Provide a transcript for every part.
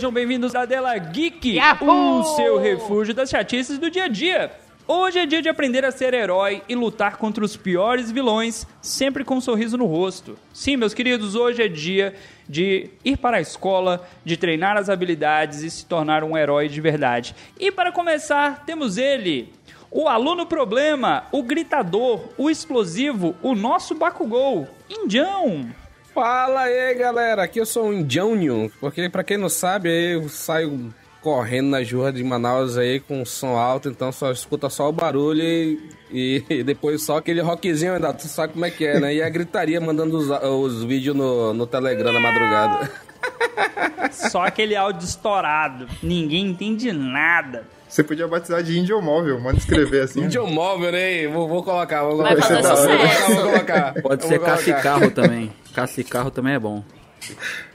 Sejam bem-vindos à Dela Geek, Yahoo! o seu refúgio das chatices do dia a dia. Hoje é dia de aprender a ser herói e lutar contra os piores vilões, sempre com um sorriso no rosto. Sim, meus queridos, hoje é dia de ir para a escola, de treinar as habilidades e se tornar um herói de verdade. E para começar, temos ele, o aluno problema, o gritador, o explosivo, o nosso Bakugou, Indião. Fala aí, galera. Aqui eu sou um Indião, porque pra quem não sabe, aí eu saio correndo nas ruas de Manaus aí com som alto, então só escuta só o barulho e, e depois só aquele rockzinho ainda, tu sabe como é que é, né? E a gritaria mandando os, os vídeos no, no Telegram na madrugada. Só aquele áudio estourado. Ninguém entende nada. Você podia batizar de índio móvel, manda escrever assim. Indião móvel, né? Vou, vou colocar, vou Vai colocar. fazer da hora. Vou sucesso. colocar, vou colocar. Pode ser vou colocar. cacicarro também. Cacicarro também é bom.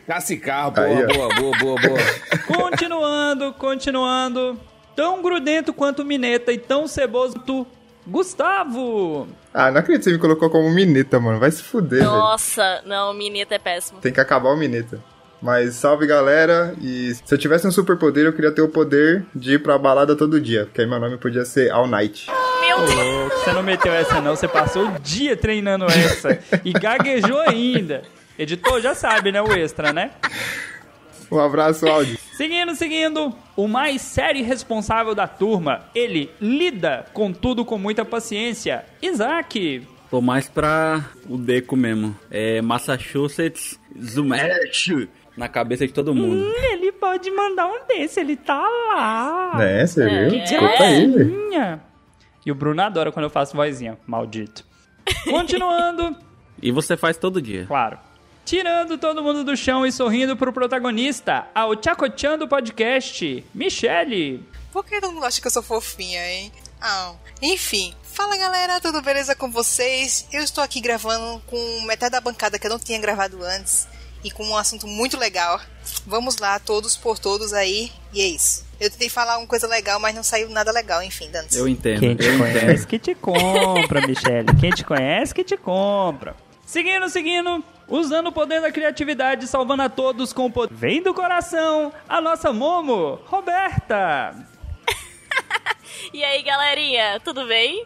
Cacicarro, boa, Aí, boa, boa, boa, boa. Continuando, continuando. Tão grudento quanto Mineta e tão ceboso tu, Gustavo. Ah, não acredito que você me colocou como Mineta, mano. Vai se fuder, velho. Nossa, não, Mineta é péssimo. Tem que acabar o Mineta. Mas salve galera, e se eu tivesse um superpoder, eu queria ter o poder de ir pra balada todo dia, porque aí meu nome podia ser All Night. Meu Deus. Louco, você não meteu essa não, você passou o dia treinando essa e gaguejou ainda. Editor já sabe, né, o extra, né? Um abraço, Audi. Seguindo, seguindo, o mais sério e responsável da turma, ele lida com tudo com muita paciência, Isaac. Tô mais pra o Deco mesmo. É Massachusetts Zumesh na cabeça de todo mundo. Hum, ele pode mandar um desse, ele tá lá. É, você É. viu? Escuta aí, velho. Minha. E o Bruno adora quando eu faço vozinha, maldito. Continuando, E você faz todo dia. claro. Tirando todo mundo do chão e sorrindo pro protagonista, ao Tchacochan do podcast, Michele. Por que todo mundo acha que eu sou fofinha, hein? Ah, enfim. Fala galera, tudo beleza com vocês? Eu estou aqui gravando com metade da bancada que eu não tinha gravado antes e com um assunto muito legal. Vamos lá, todos por todos aí, e é isso. Eu tentei falar uma coisa legal, mas não saiu nada legal, enfim, dane Eu entendo. Quem te eu conhece entendo. que te compra, Michele. Quem te conhece que te compra. Seguindo, seguindo, usando o poder da criatividade, salvando a todos com o poder. Vem do coração, a nossa Momo, Roberta. E aí, galerinha, tudo bem?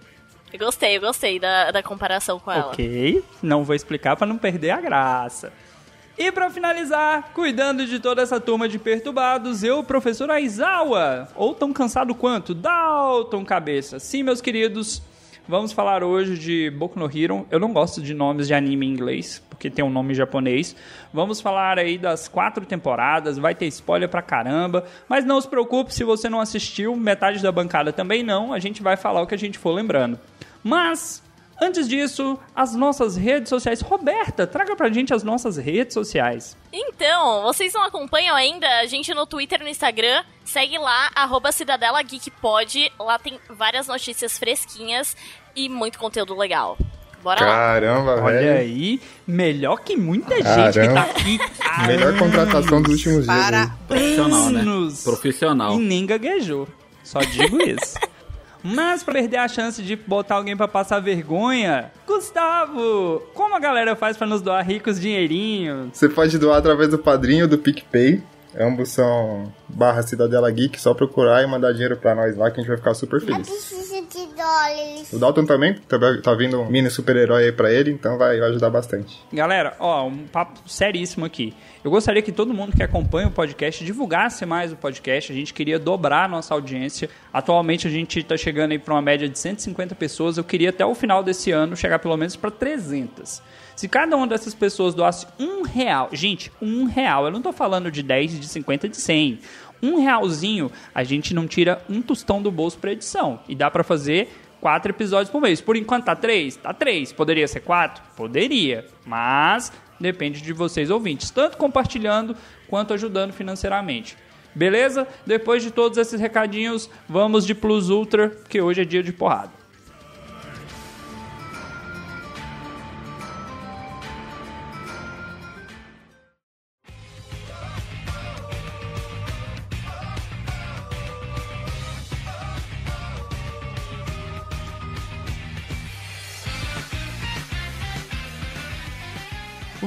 Eu gostei, eu gostei da, da comparação com ela. Ok, não vou explicar pra não perder a graça. E pra finalizar, cuidando de toda essa turma de perturbados, eu, professor Aizawa, ou tão cansado quanto, Dalton Cabeça. Sim, meus queridos, vamos falar hoje de Boku no Hero. Eu não gosto de nomes de anime em inglês, porque tem um nome japonês. Vamos falar aí das quatro temporadas, vai ter spoiler pra caramba, mas não se preocupe se você não assistiu, metade da bancada também não, a gente vai falar o que a gente for lembrando. Mas Antes disso, as nossas redes sociais. Roberta, traga pra gente as nossas redes sociais. Então, vocês não acompanham ainda a gente no Twitter e no Instagram? Segue lá, arroba Cidadela Geek Pod. Lá tem várias notícias fresquinhas e muito conteúdo legal. Bora lá. Caramba, Olha velho. aí, melhor que muita gente que tá Caramba. aqui. Melhor contratação dos últimos dias. Para. Profissional, né? anos. Profissional. E nem gaguejou. Só digo isso. Mas pra perder a chance de botar alguém pra passar vergonha, Gustavo, como a galera faz pra nos doar ricos dinheirinhos? Você pode doar através do padrinho do PicPay. Ambos são barra Cidadela Geek, só procurar e mandar dinheiro pra nós lá que a gente vai ficar super feliz. Dólares. O Dalton também, tá, tá vindo um mini super-herói aí pra ele, então vai, vai ajudar bastante. Galera, ó, um papo seríssimo aqui. Eu gostaria que todo mundo que acompanha o podcast divulgasse mais o podcast. A gente queria dobrar a nossa audiência. Atualmente a gente está chegando aí para uma média de 150 pessoas. Eu queria até o final desse ano chegar pelo menos para 300. Se cada uma dessas pessoas doasse um real, gente, um real, eu não tô falando de 10, de 50, de 100. Um realzinho, a gente não tira um tostão do bolso para edição. E dá para fazer quatro episódios por mês. Por enquanto tá três? Tá três. Poderia ser quatro? Poderia. Mas depende de vocês ouvintes, tanto compartilhando quanto ajudando financeiramente. Beleza? Depois de todos esses recadinhos, vamos de Plus Ultra, que hoje é dia de porrada.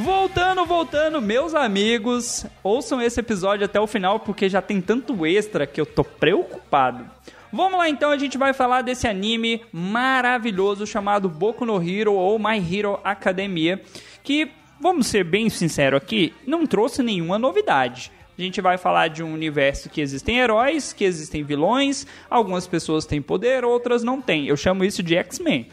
Voltando, voltando, meus amigos, ouçam esse episódio até o final porque já tem tanto extra que eu tô preocupado. Vamos lá então, a gente vai falar desse anime maravilhoso chamado Boku no Hero ou My Hero Academia, que, vamos ser bem sinceros aqui, não trouxe nenhuma novidade. A gente vai falar de um universo que existem heróis, que existem vilões, algumas pessoas têm poder, outras não têm. Eu chamo isso de X-Men.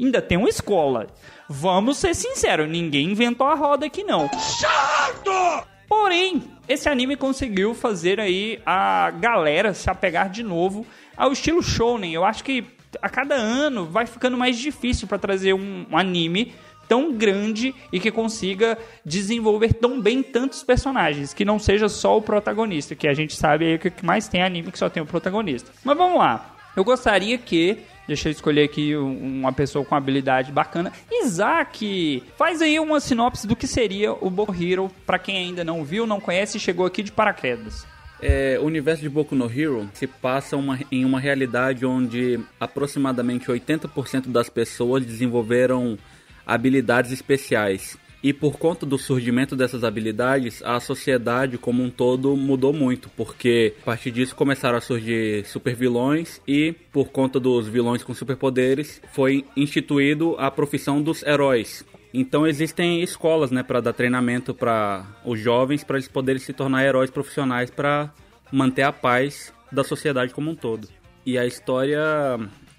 Ainda tem uma escola. Vamos ser sinceros, ninguém inventou a roda aqui não. Chato! Porém, esse anime conseguiu fazer aí a galera se apegar de novo ao estilo shounen. Eu acho que a cada ano vai ficando mais difícil para trazer um, um anime tão grande e que consiga desenvolver tão bem tantos personagens, que não seja só o protagonista, que a gente sabe aí que mais tem anime que só tem o protagonista. Mas vamos lá. Eu gostaria que Deixa eu escolher aqui uma pessoa com habilidade bacana. Isaac, faz aí uma sinopse do que seria o Boku Hero para quem ainda não viu, não conhece e chegou aqui de paraquedas. É, o universo de Boku no Hero se passa uma, em uma realidade onde aproximadamente 80% das pessoas desenvolveram habilidades especiais. E por conta do surgimento dessas habilidades, a sociedade como um todo mudou muito, porque a partir disso começaram a surgir supervilões e por conta dos vilões com superpoderes, foi instituído a profissão dos heróis. Então existem escolas, né, para dar treinamento para os jovens para eles poderem se tornar heróis profissionais para manter a paz da sociedade como um todo. E a história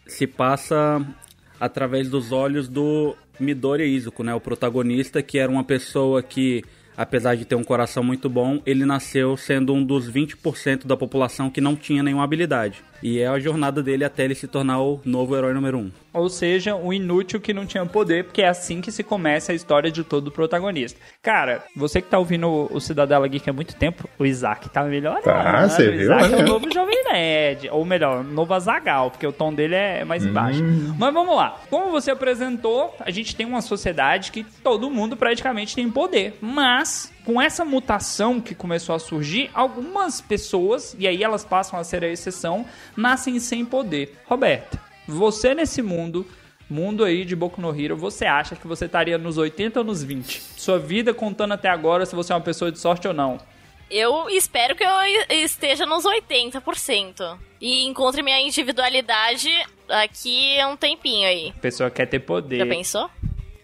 se passa através dos olhos do Midori Izuku, né, o protagonista, que era uma pessoa que, apesar de ter um coração muito bom, ele nasceu sendo um dos 20% da população que não tinha nenhuma habilidade. E é a jornada dele até ele se tornar o novo herói número um. Ou seja, um inútil que não tinha poder, porque é assim que se começa a história de todo protagonista. Cara, você que tá ouvindo o Cidadela Geek há muito tempo, o Isaac tá melhorando. Tá, você o viu, Isaac é né? o novo Jovem Nerd. Ou melhor, novo Azagal, porque o tom dele é mais baixo. Mas vamos lá. Como você apresentou, a gente tem uma sociedade que todo mundo praticamente tem poder. Mas com essa mutação que começou a surgir, algumas pessoas, e aí elas passam a ser a exceção, nascem sem poder. Roberta, você nesse mundo, mundo aí de Boku no Hero, você acha que você estaria nos 80 ou nos 20? Sua vida contando até agora se você é uma pessoa de sorte ou não. Eu espero que eu esteja nos 80% e encontre minha individualidade aqui um tempinho aí. A pessoa quer ter poder. Já pensou?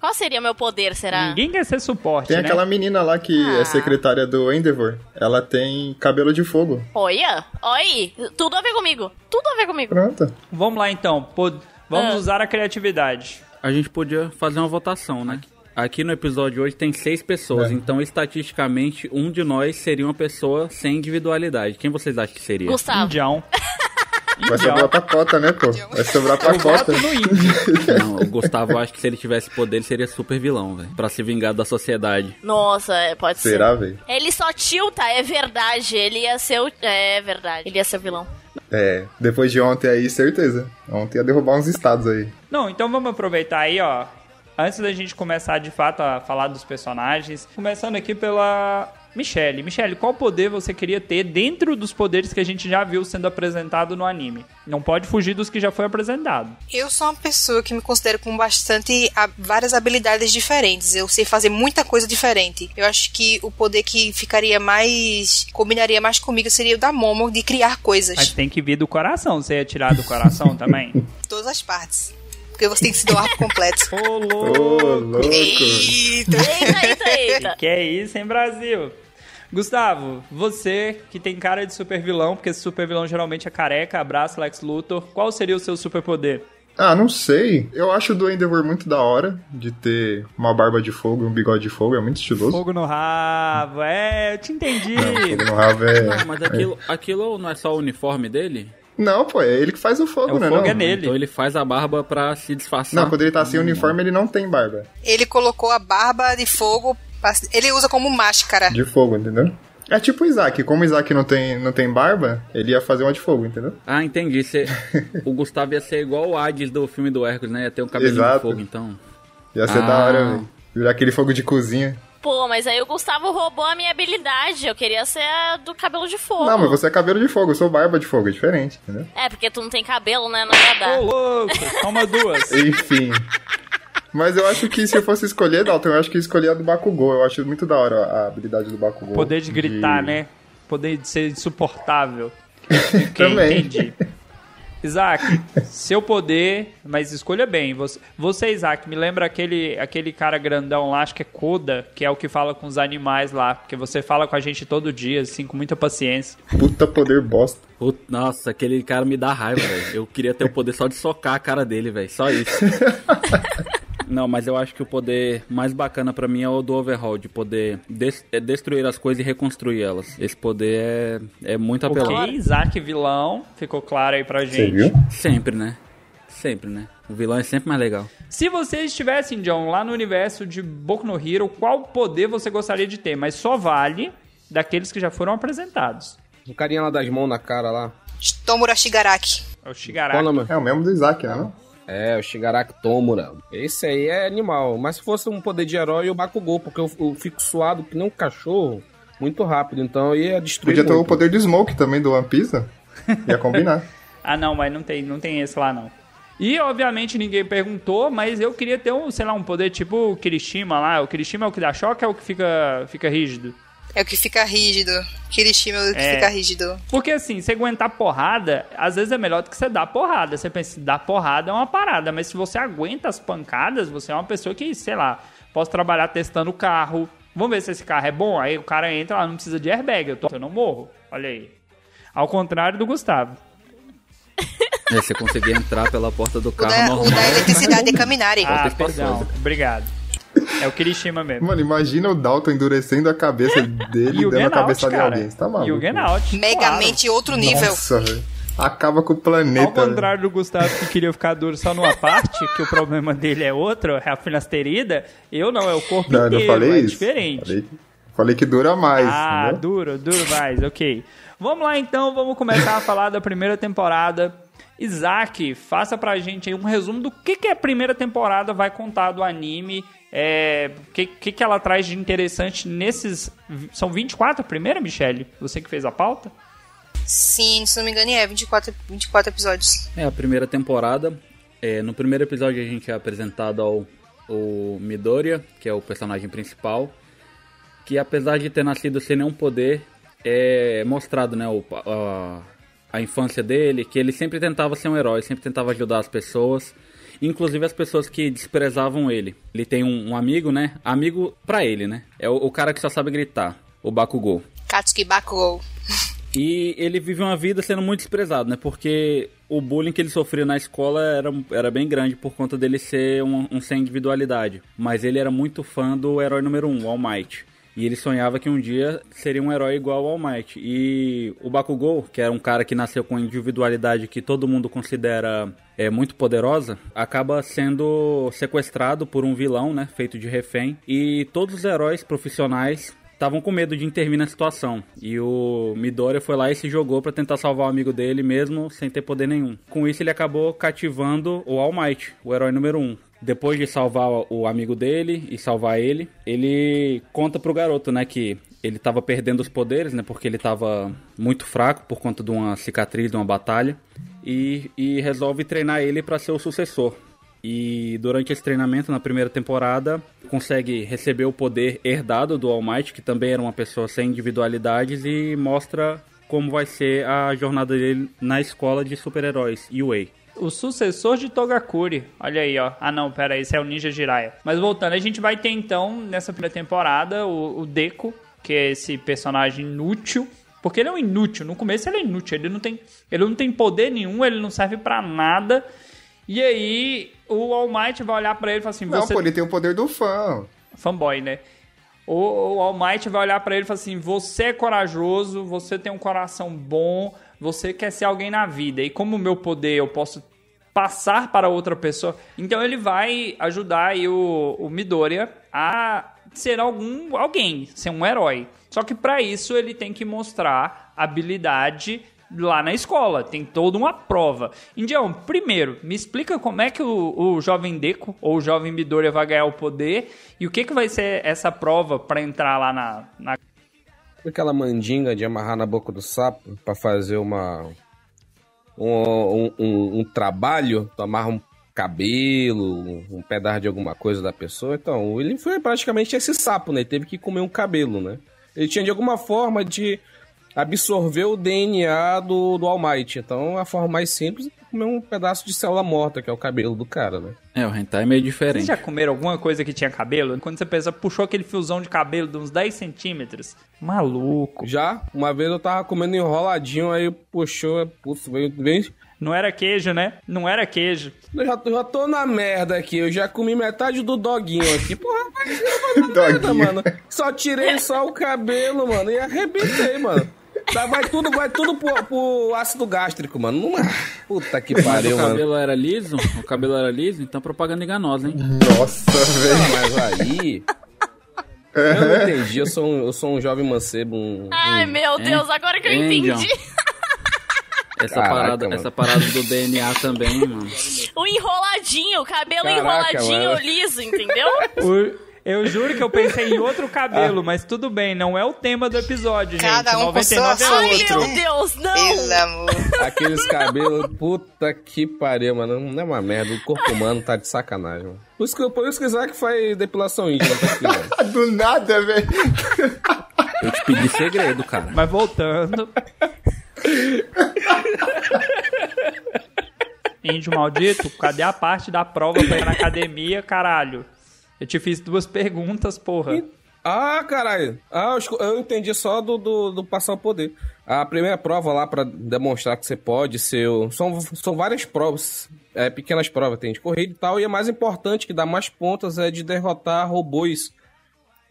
Qual seria meu poder, será? Ninguém quer ser suporte, Tem né? aquela menina lá que Ah. é secretária do Endeavor. Ela tem cabelo de fogo. Olha, olha, tudo a ver comigo. Tudo a ver comigo. Pronto. Vamos lá então, pod- vamos Ah. usar a criatividade. A gente podia fazer uma votação, né? Aqui no episódio hoje tem seis pessoas, É. então estatisticamente um de nós seria uma pessoa sem individualidade. Quem vocês acham que seria? Gustavo. Indião. Vai sobrar pra cota, né, pô? Vai sobrar pra cota. Não, o Gustavo acho que se ele tivesse poder, ele seria super vilão, velho. Pra se vingar da sociedade. Nossa, é, pode Será, ser. velho? Ele só tilta, é verdade. Ele ia ser o. É verdade. Ele ia ser o vilão. É, depois de ontem aí, certeza. Ontem ia derrubar uns estados aí. Não, então vamos aproveitar aí, ó. Antes da gente começar de fato a falar dos personagens, começando aqui pela Michelle. Michelle, qual poder você queria ter dentro dos poderes que a gente já viu sendo apresentado no anime? Não pode fugir dos que já foi apresentado. Eu sou uma pessoa que me considero com bastante várias habilidades diferentes. Eu sei fazer muita coisa diferente. Eu acho que o poder que ficaria mais combinaria mais comigo seria o da Momo de criar coisas. Mas tem que vir do coração. Você ia tirar do coração também? Todas as partes. Porque você tem que se doar por completo. Ô, Ô, louco! louco. Eita! Eita, eita, eita. Que é isso, hein, Brasil? Gustavo, você que tem cara de super vilão, porque esse super vilão geralmente é careca, abraço Lex Luthor, qual seria o seu superpoder? Ah, não sei. Eu acho o do Endeavor muito da hora de ter uma barba de fogo e um bigode de fogo. É muito estiloso. Fogo no rabo, é, eu te entendi. Não, fogo no rabo é... Não, mas aquilo, aquilo não é só o uniforme dele? Não, pô, é ele que faz o fogo, É, o né? fogo não? é nele. Então ele faz a barba pra se disfarçar. Não, quando ele tá sem uniforme, ele não tem barba Ele colocou a barba de fogo. Ele usa como máscara. de fogo, entendeu? É tipo o Isaac. Como o Isaac não tem, não tem barba, ele ia fazer uma de fogo, entendeu? Ah, entendi. Cê- o Gustavo ia ser igual o Hades do filme do Hércules, né? Ia ter um cabelo de fogo, então. Ia ser Ah. da hora, velho. Virar aquele fogo de cozinha. Pô, mas aí o Gustavo roubou a minha habilidade. Eu queria ser a do cabelo de fogo. Não, mas você é cabelo de fogo, eu sou barba de fogo, é diferente, entendeu? É, porque tu não tem cabelo, né? Não ia dar. Ô, louco, toma duas. Enfim. Mas eu acho que se eu fosse escolher, Dalton, eu acho que eu escolhi a do Bakugou. Eu acho muito da hora a habilidade do Bakugou. Poder de gritar, né? Poder de ser insuportável. Também. entendi. Isaac, seu poder, mas escolha bem. Você, você, Isaac, me lembra aquele, aquele cara grandão lá, acho que é Koda, que é o que fala com os animais lá. Porque você fala com a gente todo dia, assim, com muita paciência. Puta poder bosta. Put- Nossa, aquele cara me dá raiva, velho. Eu queria ter o poder só de socar a cara dele, velho. Só isso. Não, mas eu acho que o poder mais bacana pra mim é o do Overhaul, de poder des- é destruir as coisas e reconstruir elas. Esse poder é, é muito apelão. Ok, Isaac vilão, ficou claro aí pra Você gente. viu? Sempre, né? Sempre, né? O vilão é sempre mais legal. Se vocês estivessem, John, lá no universo de Boku no Hero, qual poder você gostaria de ter? Mas só vale daqueles que já foram apresentados. O carinha lá das mãos na cara lá. Tomura Shigaraki. É o Qual Shigaraki. o nome? É o mesmo do Isaac, né? Não? É, o Shigaraki Tomura. Esse aí é animal. Mas se fosse um poder de herói, o Bakugou, porque eu, eu fico suado que nem um cachorro muito rápido. Então eu ia destruir Podia ter o muito. poder de Smoke também do One Piece. né? Ia combinar. Ah, não, mas não tem, não tem esse lá, não. E, obviamente, ninguém perguntou, mas eu queria ter, um, sei lá, um poder tipo o Kirishima lá. O Kirishima é o que dá choque ou é o que fica, fica rígido? É o que fica rígido. Kirishima é o que É. fica rígido. Porque, assim, você aguentar porrada, às vezes é melhor do que você dar porrada. Você pensa, dar porrada é uma parada, mas se você aguenta as pancadas, você é uma pessoa que, sei lá, posso trabalhar testando o carro. Vamos ver se esse carro é bom. Aí o cara entra lá, não precisa de airbag, eu, tô, eu não morro. Olha aí. Ao contrário do Gustavo. É, você conseguir entrar pela porta do O carro da, o normal. da eletricidade é Kaminari. Ah, espaçosa. perdão. Obrigado. É o Kirishima mesmo. Mano, imagina o Dalton endurecendo a cabeça dele E dando a em cara. alguém. Você tá maluco? E o Genout. Megamente outro nível. Nossa, velho. Acaba com o Ao planeta. velho. contrário do Gustavo que queria ficar duro só numa parte, que o problema dele é outro, é a finasterida, eu não, é o corpo Não, eu não inteiro, falei é isso. diferente. Falei, falei que dura mais. Ah, entendeu? duro, duro mais, ok. Vamos lá então, vamos começar a falar da primeira temporada. Isaac, faça pra gente aí um resumo do que, que a primeira temporada vai contar do anime. É, o que, que, que ela traz de interessante nesses. São 24 a primeira, Michele? Você que fez a pauta? Sim, se não me engano, é 24, 24 episódios. É a primeira temporada. É, no primeiro episódio a gente é apresentado ao, ao Midoriya, que é o personagem principal, que apesar de ter nascido sem nenhum poder, é mostrado né, o, a, a infância dele, que ele sempre tentava ser um herói, sempre tentava ajudar as pessoas, inclusive as pessoas que desprezavam ele. Ele tem um, um amigo, né? Amigo pra ele, né? É o, o cara que só sabe gritar, o Bakugou. Katsuki Bakugou. E ele vive uma vida sendo muito desprezado, né? Porque o bullying que ele sofria na escola era, era bem grande por conta dele ser um, um sem individualidade. Mas ele era muito fã do herói número um, o All Might. E ele sonhava que um dia seria um herói igual ao All Might. E o Bakugou, que era um cara que nasceu com individualidade que todo mundo considera é, muito poderosa, acaba sendo sequestrado por um vilão, né? Feito de refém. E todos os heróis profissionais estavam com medo de intervir na situação. E o Midoriya foi lá e se jogou para tentar salvar o amigo dele mesmo sem ter poder nenhum. Com isso ele acabou cativando o All Might, o herói número 1. Um. Depois de salvar o amigo dele e salvar ele, ele conta pro garoto, né, que ele estava perdendo os poderes, né, porque ele estava muito fraco por conta de uma cicatriz de uma batalha e, e resolve treinar ele para ser o sucessor. E durante esse treinamento, na primeira temporada, consegue receber o poder herdado do All Might, que também era uma pessoa sem individualidades, e mostra como vai ser a jornada dele na escola de super-heróis, UA. O sucessor de Togakuri. Olha aí, ó. Ah, não, pera esse é o Ninja Jiraiya. Mas voltando, a gente vai ter então, nessa primeira temporada, o, o Deku, que é esse personagem inútil. Porque ele é um inútil. No começo ele é inútil. Ele não tem, ele não tem poder nenhum, ele não serve pra nada. E aí, o All Might vai olhar pra ele e falar assim: Não, você... pô, ele tem o poder do fã. Fanboy, né? O, o Might vai olhar pra ele e falar assim: você é corajoso, você tem um coração bom, você quer ser alguém na vida. E como o meu poder eu posso passar para outra pessoa. Então ele vai ajudar o, o Midoriya a ser algum alguém, ser um herói. Só que pra isso ele tem que mostrar habilidade lá na escola, tem toda uma prova. Indião, primeiro, me explica como é que o, o jovem Deco ou o jovem Midoriya vai ganhar o poder e o que, que vai ser essa prova pra entrar lá na, na Aquela mandinga de amarrar na boca do sapo pra fazer uma. Um, um, um- um trabalho, tu amarra um cabelo, um, um pedaço de alguma coisa da pessoa. Então, ele foi praticamente esse sapo, né? Ele teve que comer um cabelo, né? Ele tinha de alguma forma de absorver o DNA do, do All Might. Então, a forma mais simples é comer um pedaço de célula morta, que é o cabelo do cara, né? É, o hentai é meio Vocês diferente. já comeram alguma coisa que tinha cabelo? Quando você pensa, puxou aquele fiozão de cabelo de uns 10 centímetros. Maluco. Já, uma vez eu tava comendo enroladinho, aí puxou, putz, veio, veio, Não era queijo, né? Não era queijo. Eu já, já tô na merda aqui, eu já comi metade do doguinho aqui. Porra, mas eu vou na merda, mano. Só tirei só o cabelo, mano, e arrebentei, mano. Tá, vai tudo, vai tudo pro, pro ácido gástrico, mano. Não- Puta que pariu, o mano. cabelo era liso? O cabelo era liso? Então propaganda enganosa, hein? Nossa, velho. Mas aí. Eu não entendi, eu sou um, eu sou um jovem mancebo. Um, Ai, um- meu Hein? Deus, agora que eu Hein, entendi. Essa, Caraca, parada, mano. essa parada do DNA também, mano. O enroladinho, o cabelo Caraca, enroladinho mano. liso, entendeu? O- eu juro que eu pensei em outro cabelo, mas tudo bem, não é o tema do episódio, Cada gente. um com sua 99 é Ai, outro. meu Deus, não! Pelo amor. Aqueles cabelos, puta que pariu, mano. Não é uma merda. O corpo humano tá de sacanagem, mano. Por isso que, por isso que Isaac faz depilação íntima, tá. Do nada, velho. Eu te pedi segredo, cara. Mas voltando. Índio maldito, cadê a parte da prova pra ir na academia, caralho? Eu te fiz duas perguntas, porra. Ah, caralho. Ah, eu entendi só do, do, do passar o poder. A primeira prova lá pra demonstrar que você pode ser. o- São, são várias provas, é, pequenas provas, tem de corrida e tal. E a mais importante, que dá mais pontas, é de derrotar robôs.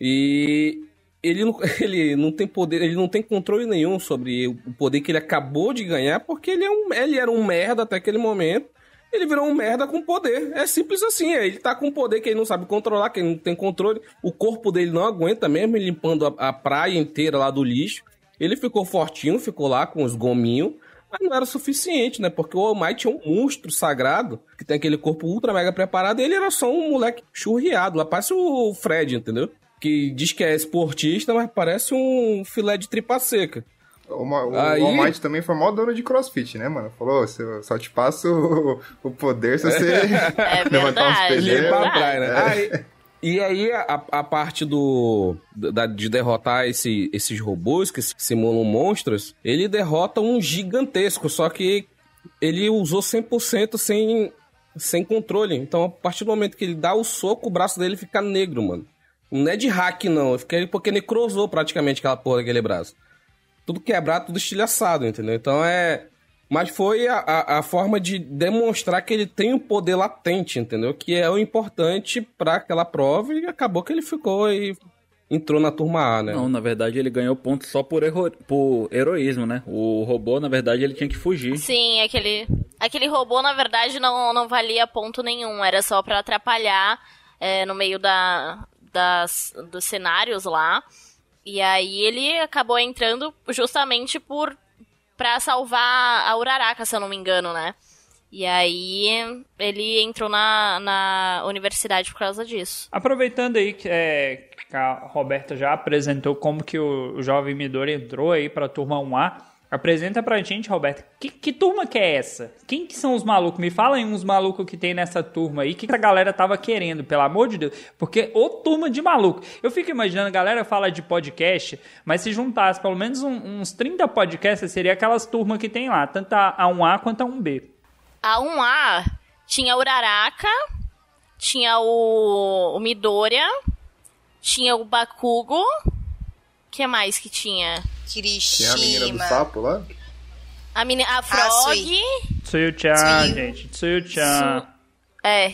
E ele não, ele não tem poder, ele não tem controle nenhum sobre o poder que ele acabou de ganhar, porque ele, é um, ele era um merda até aquele momento. Ele virou um merda com poder. É simples assim. é, Ele tá com poder que ele não sabe controlar, que ele não tem controle. O corpo dele não aguenta mesmo, limpando a, a praia inteira lá do lixo. Ele ficou fortinho, ficou lá com os gominhos. Mas não era suficiente, né? Porque o All Might é um monstro sagrado, que tem aquele corpo ultra mega preparado, e ele era só um moleque churriado. Lá parece o Fred, entendeu? Que diz que é esportista, mas parece um filé de tripa seca. O, Aí- All Might também foi mó dono de crossfit, né, mano? Falou, "Se eu só te passo o, o poder se você É levantar uns pesos. Limpar a verdade. praia, né? Aí- e aí, a, a parte do da- de derrotar esse- esses robôs que simulam monstros, ele derrota um gigantesco, só que ele usou 100% sem, sem controle. Então, a partir do momento que ele dá o soco, o braço dele fica negro, mano. Não é de hack, não. Fica- Porque necrosou praticamente aquela porra daquele braço. Tudo quebrado, tudo estilhaçado, entendeu? Então é. Mas foi a, a, a forma de demonstrar que ele tem um poder latente, entendeu? Que é o importante pra aquela prova e acabou que ele ficou e entrou na turma A, né? Não, na verdade ele ganhou ponto só por, erro- por heroísmo, né? O robô, na verdade, ele tinha que fugir. Sim, aquele, aquele robô, na verdade, não, não valia ponto nenhum. Era só pra atrapalhar é, no meio da, das, dos cenários lá. E aí ele acabou entrando justamente por pra salvar a Uraraka, se eu não me engano, né? E aí ele entrou na, na universidade por causa disso. Aproveitando aí que, é, que a Roberta já apresentou como que o, o jovem Midori entrou aí pra turma 1A, apresenta pra gente, Roberta, que, que turma que é essa? Quem que são os malucos? Me fala aí uns malucos que tem nessa turma aí, que, que a galera tava querendo, pelo amor de Deus? Porque ô turma de maluco. Eu fico imaginando, a galera fala de podcast, mas se juntasse pelo menos um- uns 30 podcasts, seria aquelas turmas que tem lá, tanto a, a 1A quanto a 1B. A 1A tinha Uraraka, tinha o, o Midoriya, tinha o Bakugo. O que mais que tinha? Tinha a menina do Kirishima. sapo lá? A, meni, a Frog. Sui. Tsuyu-chan, gente, Tsuyu-chan. é,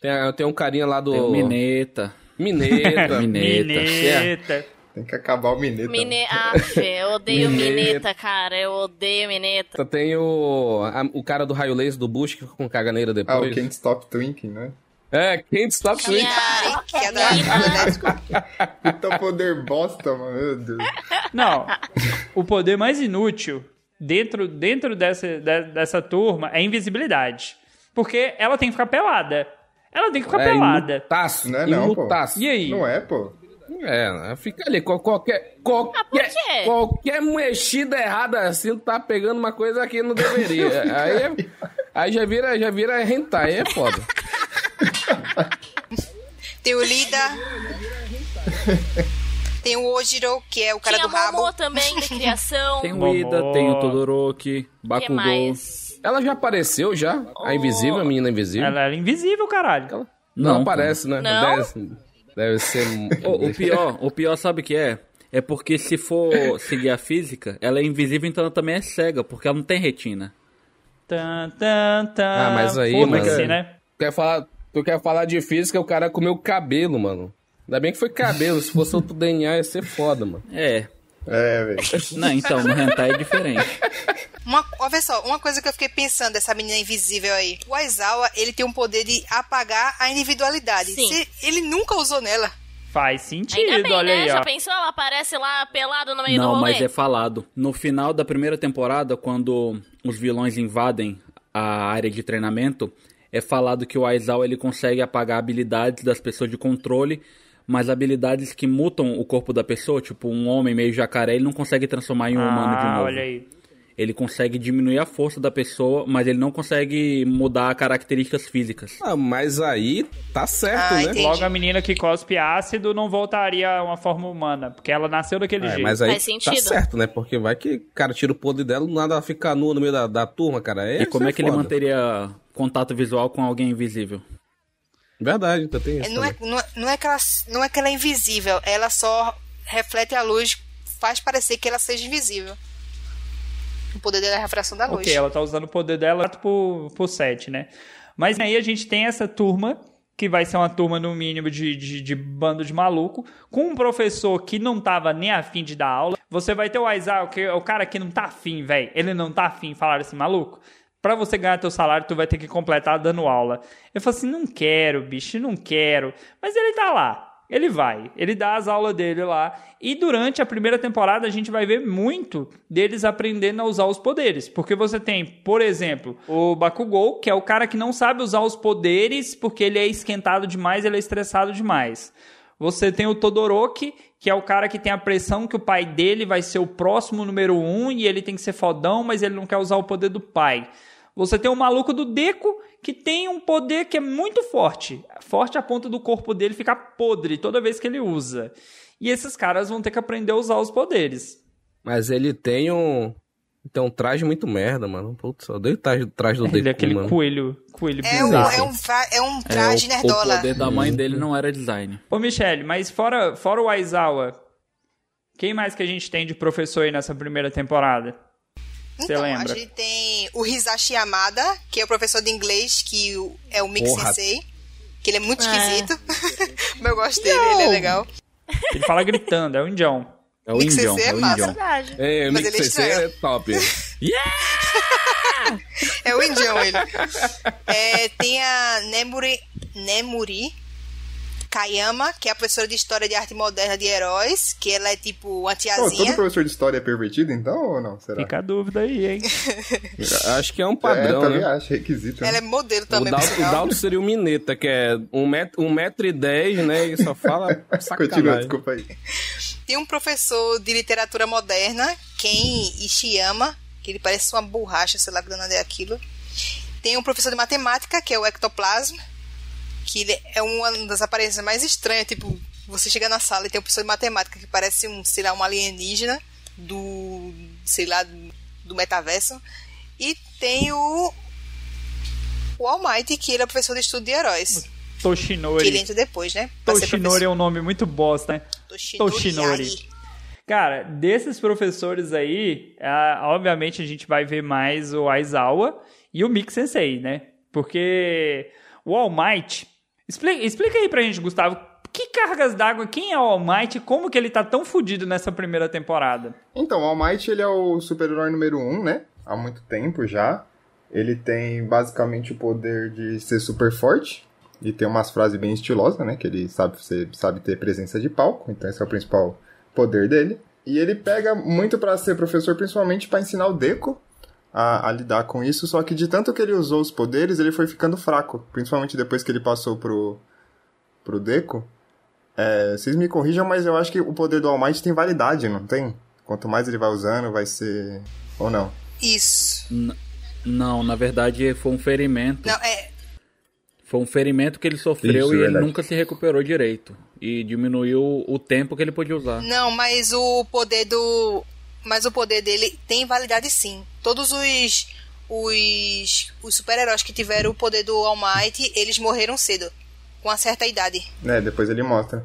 Tem, tem um carinha lá do. Tem o Mineta. Mineta. Mineta. Mineta. Tem que acabar o Mineta. Mine... Aff, eu odeio Mineta. Mineta, cara. Eu odeio Mineta. Tem o, a- o cara do raio laser do Bush que fica com caganeira Ah, o depois. Can't Stop Twinking, né? É, quem stop switch. Que é da. Puta poder bosta, mano. Meu Deus. Não, o poder mais inútil dentro, dentro dessa, de- dessa turma é invisibilidade. Porque ela tem que ficar pelada. Ela tem que ficar É pelada. imutaço, Não é não, pô. imutaço. E aí? Não é, pô. É, né? fica ali, qual- qualquer, qualquer, quê? qualquer mexida errada assim, tá pegando uma coisa que não deveria. aí, é- aí já vira, já vira hentai, aí é foda. Tem o Lida. Tem o Ojiro, que é o cara Tinha do rabo. Momo também, de criação. Tem o. Ida, tem o Todoroki, Bakugou. mais? Ela já apareceu já? A invisível, a menina invisível? Ela era invisível, caralho. Não, Não, aparece, né? Não? Deve, deve ser. O, o pior, o pior sabe o que é? É porque se for seguir a física, ela é invisível, então ela também é cega, porque ela não tem retina. Tan, tan, tan. Ah, mas aí, Foda-se, mano. né? Quer falar, tu quer falar de física, o cara comeu cabelo, mano. Ainda bem que foi cabelo, se fosse outro DNA ia ser foda, mano. É. É, velho. Não, então, no hentai é diferente. Uma, vê só, uma coisa que eu fiquei pensando dessa menina invisível aí. O Aizawa, ele tem um poder de apagar a individualidade. Sim. Se- ele nunca usou nela. Faz sentido, Ainda bem, olha né? aí, Já ó. pensou? Ela aparece lá pelada no meio do Não, rolê? mas é falado. No final da primeira temporada, quando os vilões invadem a área de treinamento, é falado que o Aizawa ele consegue apagar habilidades das pessoas de controle, mas habilidades que mutam o corpo da pessoa, tipo um homem meio jacaré, ele não consegue transformar em um humano de Ah, novo. olha aí. Ele consegue diminuir a força da pessoa, mas ele não consegue mudar características físicas. Ah, mas aí tá certo, Ah, né? entendi. Logo a menina que cospe ácido não voltaria a uma forma humana, porque ela nasceu daquele É, jeito. mas aí Faz tá sentido. certo, né? Porque vai que o cara tira o poder dela, do nada ela fica nua no meio da, da turma, cara. Aí e como isso é que ele manteria contato visual com alguém invisível? Verdade, então tem isso. Não é, não, é, não, é que ela, não é que ela é invisível, ela só reflete a luz, faz parecer que ela seja invisível. O poder dela é a refração da luz. Ok, ela tá usando o poder dela 4 por, por 7, né? Mas aí a gente tem essa turma, que vai ser uma turma, no mínimo, de, de, de bando de maluco, com um professor que não tava nem afim de dar aula. Você vai ter o Aizawa, que é o cara que não tá afim, velho. Ele não tá afim, falaram assim, maluco. Pra você ganhar teu salário, tu vai ter que completar dando aula. Eu falei assim, não quero, bicho, não quero. Mas ele tá lá. Ele vai, ele dá as aulas dele lá. E durante a primeira temporada a gente vai ver muito deles aprendendo a usar os poderes. Porque você tem, por exemplo, o Bakugou, que é o cara que não sabe usar os poderes porque ele é esquentado demais, ele é estressado demais. Você tem o Todoroki, que é o cara que tem a pressão que o pai dele vai ser o próximo número um e ele tem que ser fodão, mas ele não quer usar o poder do pai. Você tem o maluco do Deco, que tem um poder que é muito forte. Forte a ponto do corpo dele ficar podre toda vez que ele usa. E esses caras vão ter que aprender a usar os poderes. Mas ele tem um. Tem um traje muito merda, mano. Putz, eu odeio o traje, traje do Ele é aquele mano. coelho, coelho É um, é, um, é um É, traje o, o nerdola. poder da mãe dele não era design. Ô, Michele, mas fora, fora o Aizawa, quem mais que a gente tem de professor aí nessa primeira temporada? Você Então, lembra? a gente tem o Hisashi Yamada, que é o professor de inglês, que é o Porra. Sensei. Que ele é muito É. esquisito. Mas eu gosto dele, ele é legal. Ele fala gritando, é o indião. É o Indião, Sensei é é o massa. Indião. Verdade. É, o Mas Mick ele é Sensei estranho. é top. É o indião ele. É, tem a Nemuri, Nemuri Kayama, que é a professora de História de Arte Moderna de Heróis, que ela é tipo uma Pô, todo tiazinha. professor de história é pervertido, então, ou não? Será? Fica a dúvida aí, hein? Acho que é um é, padrão, também né? acho, requisito. né? Ela é modelo também, Dalton, o. Dalton seria o Mineta, que é um metro, um metro e dez, né? E só fala Continua, sacanagem. desculpa aí. Tem um professor de literatura moderna, Ken Ishiyama, que ele parece uma borracha, sei lá que danada é aquilo. Tem um professor de matemática, que é o ectoplasma, que ele é uma das aparências mais estranhas, tipo, você chega na sala e tem um professor de matemática que parece um, sei lá, um alienígena do, sei lá, do metaverso. E tem o o All Might, que ele é professor de estudo de heróis. Que ele Toshinori. entra depois, né? pra Toshinori é um nome muito bosta, né? Toshinori. Toshinori. Cara, desses professores aí, ah, obviamente a gente vai ver mais o Aizawa e o Mick Sensei, né? Porque o All Might... Explica, explica aí pra gente, Gustavo, que cargas d'água, quem é o All Might como que ele tá tão fudido nessa primeira temporada? Então, o All Might, ele é o super-herói número um, né? Há muito tempo já. Ele tem basicamente o poder de ser super forte. E tem umas frases bem estilosas, né? Que ele sabe, sabe ter presença de palco, então esse é o principal poder dele. E ele pega muito pra ser professor, principalmente pra ensinar o Deco a, a lidar com isso, só que de tanto que ele usou os poderes, ele foi ficando fraco. Principalmente depois que ele passou pro, pro Deco. É, vocês me corrijam, mas eu acho que o poder do All Might tem validade, não tem? Quanto mais ele vai usando, vai ser. Ou não? Isso. N- não, na verdade foi um ferimento. Não, é. Foi um ferimento que ele sofreu Isso, e ele verdade. nunca se recuperou direito. E diminuiu o tempo que ele podia usar. Não, mas o poder do. Mas o poder dele tem validade sim. Todos os. Os, os super-heróis que tiveram o poder do All Might, eles morreram cedo. Com uma certa idade. É, depois ele mostra.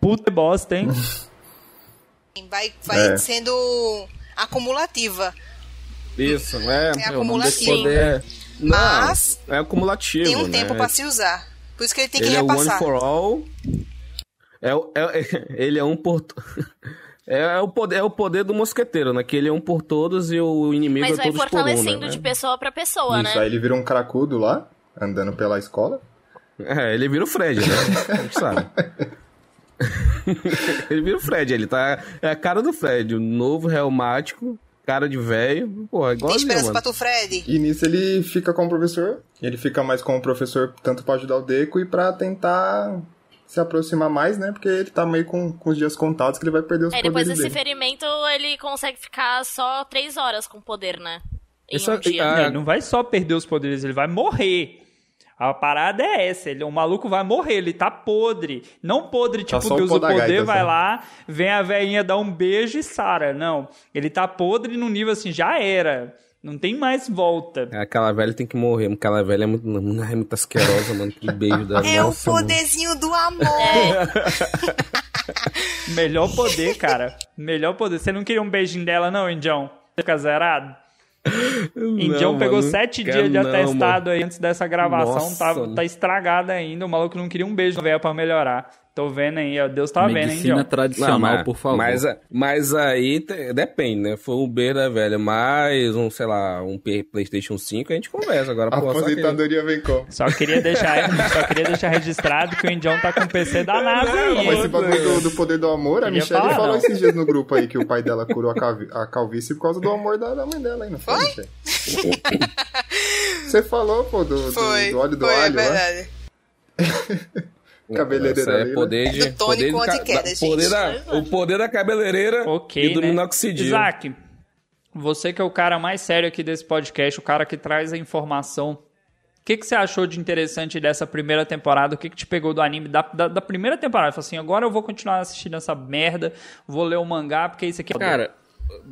Puta bosta, hein? Vai, vai É. sendo acumulativa. Isso, é. É acumulativo. poder É, não, Mas é acumulativo. Tem um né? tempo pra se usar. Por isso que ele tem que ele é o one repassar. for all. É, é- ele é um por. to- É o, poder, é o poder do mosqueteiro, né? Que ele é um por todos e o inimigo Mas é vai todos por um, fortalecendo né? de pessoa pra pessoa, isso, né? aí ele vira um cracudo lá, andando pela escola. É, ele vira o Fred, né? A gente sabe. ele vira o Fred, ele tá. É a cara do Fred, o novo reumático, cara de velho. Pô, é Tem igualzinho, esperança pra tu, Fred? E nisso ele fica como professor. Ele fica mais como professor tanto pra ajudar o Deco e pra tentar se aproximar mais, né? Porque ele tá meio com, com os dias contados que ele vai perder os Aí depois poderes desse dele. ferimento, ele consegue ficar só três horas com poder, né? Em Isso um é- dia. ah, Ele não vai só perder os poderes, ele vai morrer. A parada é essa, ele, o maluco vai morrer, ele tá podre. Não podre, Tá tipo, o Deus pó o poder, gaita, vai só. lá, vem a velhinha dar um beijo e sara. Não, ele tá podre no nível assim, já era. Não tem mais volta. Aquela velha tem que morrer, aquela velha é muito, é muito asquerosa, mano. Que beijo dela. É o Nossa, mano. poderzinho do amor. Melhor poder, cara. Melhor poder. Você não queria um beijinho dela, não, Indião? Fica zerado? Indião Não, pegou mano, sete dias de não, atestado aí antes dessa gravação. Nossa, Tá, mano. tá estragado ainda. O maluco não queria um beijo velho pra melhorar. Tô vendo aí, ó. Deus tá vendo, hein, Medicina tradicional, Não, mas, por favor. Mas, mas aí te- depende, né? Foi um beijo da velha, mais um, sei lá, um PlayStation 5, a gente conversa. Agora, A pô, aposentadoria vem como? Só queria deixar, só queria deixar registrado que o Indião tá com o PC da NASA aí. Não, mas esse bagulho do, do poder do amor, a Michelle falar, falou não. esses dias no grupo aí que o pai dela curou a, calvi- a calvície por causa do amor da, da mãe dela aí, não foi, Michelle? Você falou, pô, do, do, Foi. do óleo do foi, é alho, né? verdade. Cabeleireira é né? poder de. Poder de ca- anti-queda, da- gente. poder da, O poder da cabeleireira Ok, e do né? minoxidil. Isaac, você que é o cara mais sério aqui desse podcast, o cara que traz a informação. O que, que você achou de interessante dessa primeira temporada? O que, que te pegou do anime da, da, da primeira temporada? Falei assim, agora eu vou continuar assistindo essa merda, vou ler o mangá, porque isso aqui é... Cara,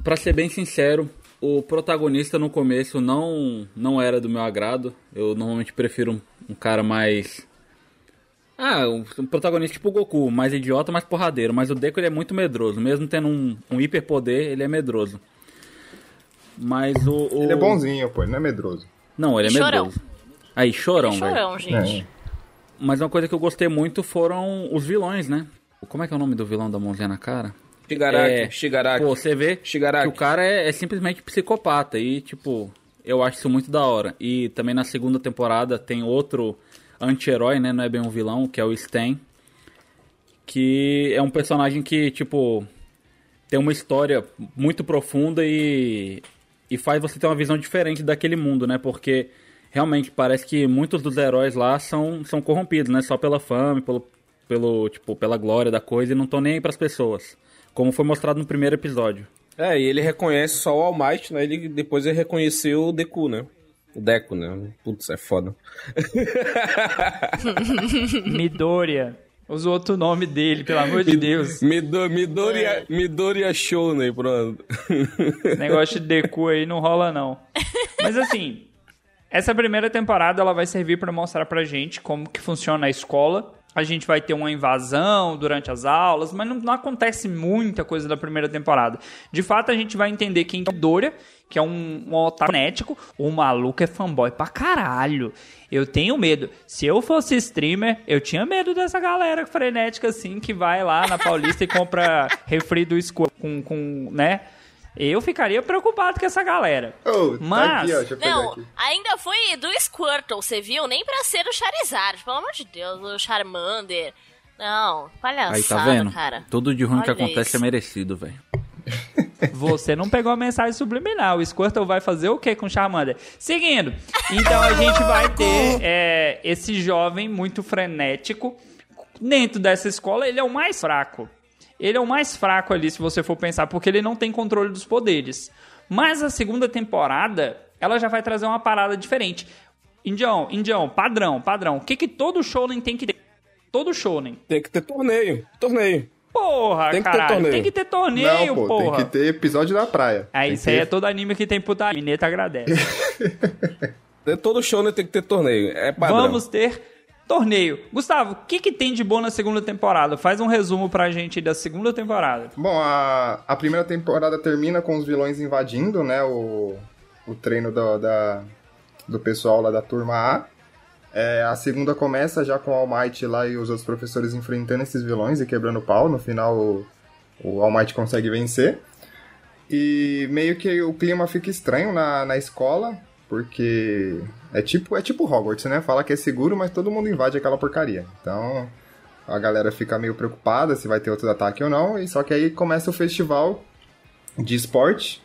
pra ser bem sincero, o protagonista no começo não, não era do meu agrado. Eu normalmente prefiro um, um cara mais. Ah, um, protagonista tipo o Goku, mais idiota, mais porradeiro. Mas o Deku ele é muito medroso. Mesmo tendo um, um hiperpoder, ele é medroso. Mas o. o- Ele é bonzinho, pô, ele não é medroso. Não, ele é Chorão. medroso. Aí, chorão, velho. Chorão, gente. É. Mas uma coisa que eu gostei muito foram os vilões, né? Como é que é o nome do vilão da mãozinha na cara? Shigaraki, É, Shigaraki. Pô, você vê Shigaraki. que o cara é, é simplesmente psicopata e, tipo, eu acho isso muito da hora. E também na segunda temporada tem outro anti-herói, né? Não é bem um vilão, que é o Stan. Que é um personagem que, tipo, tem uma história muito profunda e, e faz você ter uma visão diferente daquele mundo, né? Porque realmente parece que muitos dos heróis lá são, são corrompidos, né? Só pela fama, pelo, pelo, tipo, pela glória da coisa e não estão nem aí pras pessoas. Como foi mostrado no primeiro episódio. É, e ele reconhece só o All Might, né? Ele, depois ele reconheceu o Deku, né? O Deco, né? Putz, é foda. Midoriya. Usa outro nome dele, pelo amor de Deus. Midori, Midoriya, Midoriya Shonen, pronto. Negócio de Deku aí não rola, não. Mas assim, essa primeira temporada ela vai servir pra mostrar pra gente como que funciona a escola. A gente vai ter uma invasão durante as aulas, mas não, não acontece muita coisa da primeira temporada. De fato, a gente vai entender quem é Doria, que é um, um otário frenético. O maluco é fanboy pra caralho. Eu tenho medo. Se eu fosse streamer, eu tinha medo dessa galera frenética assim, que vai lá na Paulista e compra refri do Square com, com, né? Eu ficaria preocupado com essa galera. Oh, Mas- tá aqui, ó, Não, aqui. ainda foi do Squirtle, você viu? Nem pra ser o Charizard, pelo amor de Deus, o Charmander. Não, palhaçada, Aí tá vendo? cara. Tudo de ruim que Olha acontece isso. é merecido, velho. Você não pegou a mensagem subliminal. O Squirtle vai fazer o que com o Charmander? Seguindo. Então a gente vai ter é, esse jovem muito frenético. Dentro dessa escola, ele é o mais fraco. Ele é o mais fraco ali, se você for pensar, porque ele não tem controle dos poderes. Mas a segunda temporada, ela já vai trazer uma parada diferente. Indião, Indião, padrão, padrão. O que, que todo shounen tem que ter? Todo shounen. Tem que ter torneio. Torneio. Porra, Tem que ter caralho. torneio. Tem que ter torneio, Não, pô, porra. tem que ter episódio na praia. Aí, Tem isso que aí ter- é todo anime que tem putaria. Mineta agradece. Todo show né, tem que ter torneio. É padrão. Vamos ter torneio. Gustavo, o que, que tem de bom na segunda temporada? Faz um resumo pra gente da segunda temporada. Bom, a, a primeira temporada termina com os vilões invadindo, né, o, o treino do, da, do pessoal lá da turma A. É, a segunda começa já com o All Might lá e os outros professores enfrentando esses vilões e quebrando pau. No final, o, o All Might consegue vencer. E meio que o clima fica estranho na, na escola, porque é tipo, é tipo Hogwarts, né? Fala que é seguro, mas todo mundo invade aquela porcaria. Então, a galera fica meio preocupada se vai ter outro ataque ou não. E só que aí começa o festival de esporte.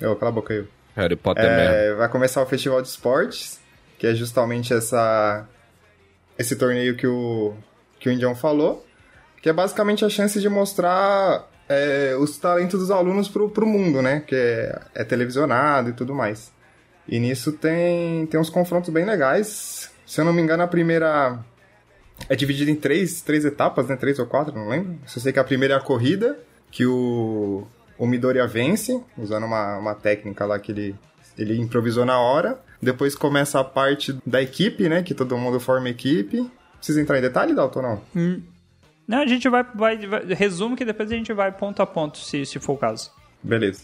Eu, cala a boca aí. Harry Potter mesmo. É, vai começar o festival de esportes, que é justamente essa esse torneio que o que o Indião falou, que é basicamente a chance de mostrar é, os talentos dos alunos pro, pro mundo, né? Que é, é televisionado e tudo mais. E nisso tem, tem uns confrontos bem legais. Se eu não me engano, a primeira é dividida em três, três etapas, né? Três ou quatro, não lembro. Só sei que a primeira é a corrida, que o, o Midoriya vence, usando uma, uma técnica lá que ele, ele improvisou na hora. Depois começa a parte da equipe, né? Que todo mundo forma equipe. Precisa entrar em detalhe, Dalton, não? Não, a gente vai, vai, vai- Resumo que depois a gente vai ponto a ponto, se, se for o caso. Beleza.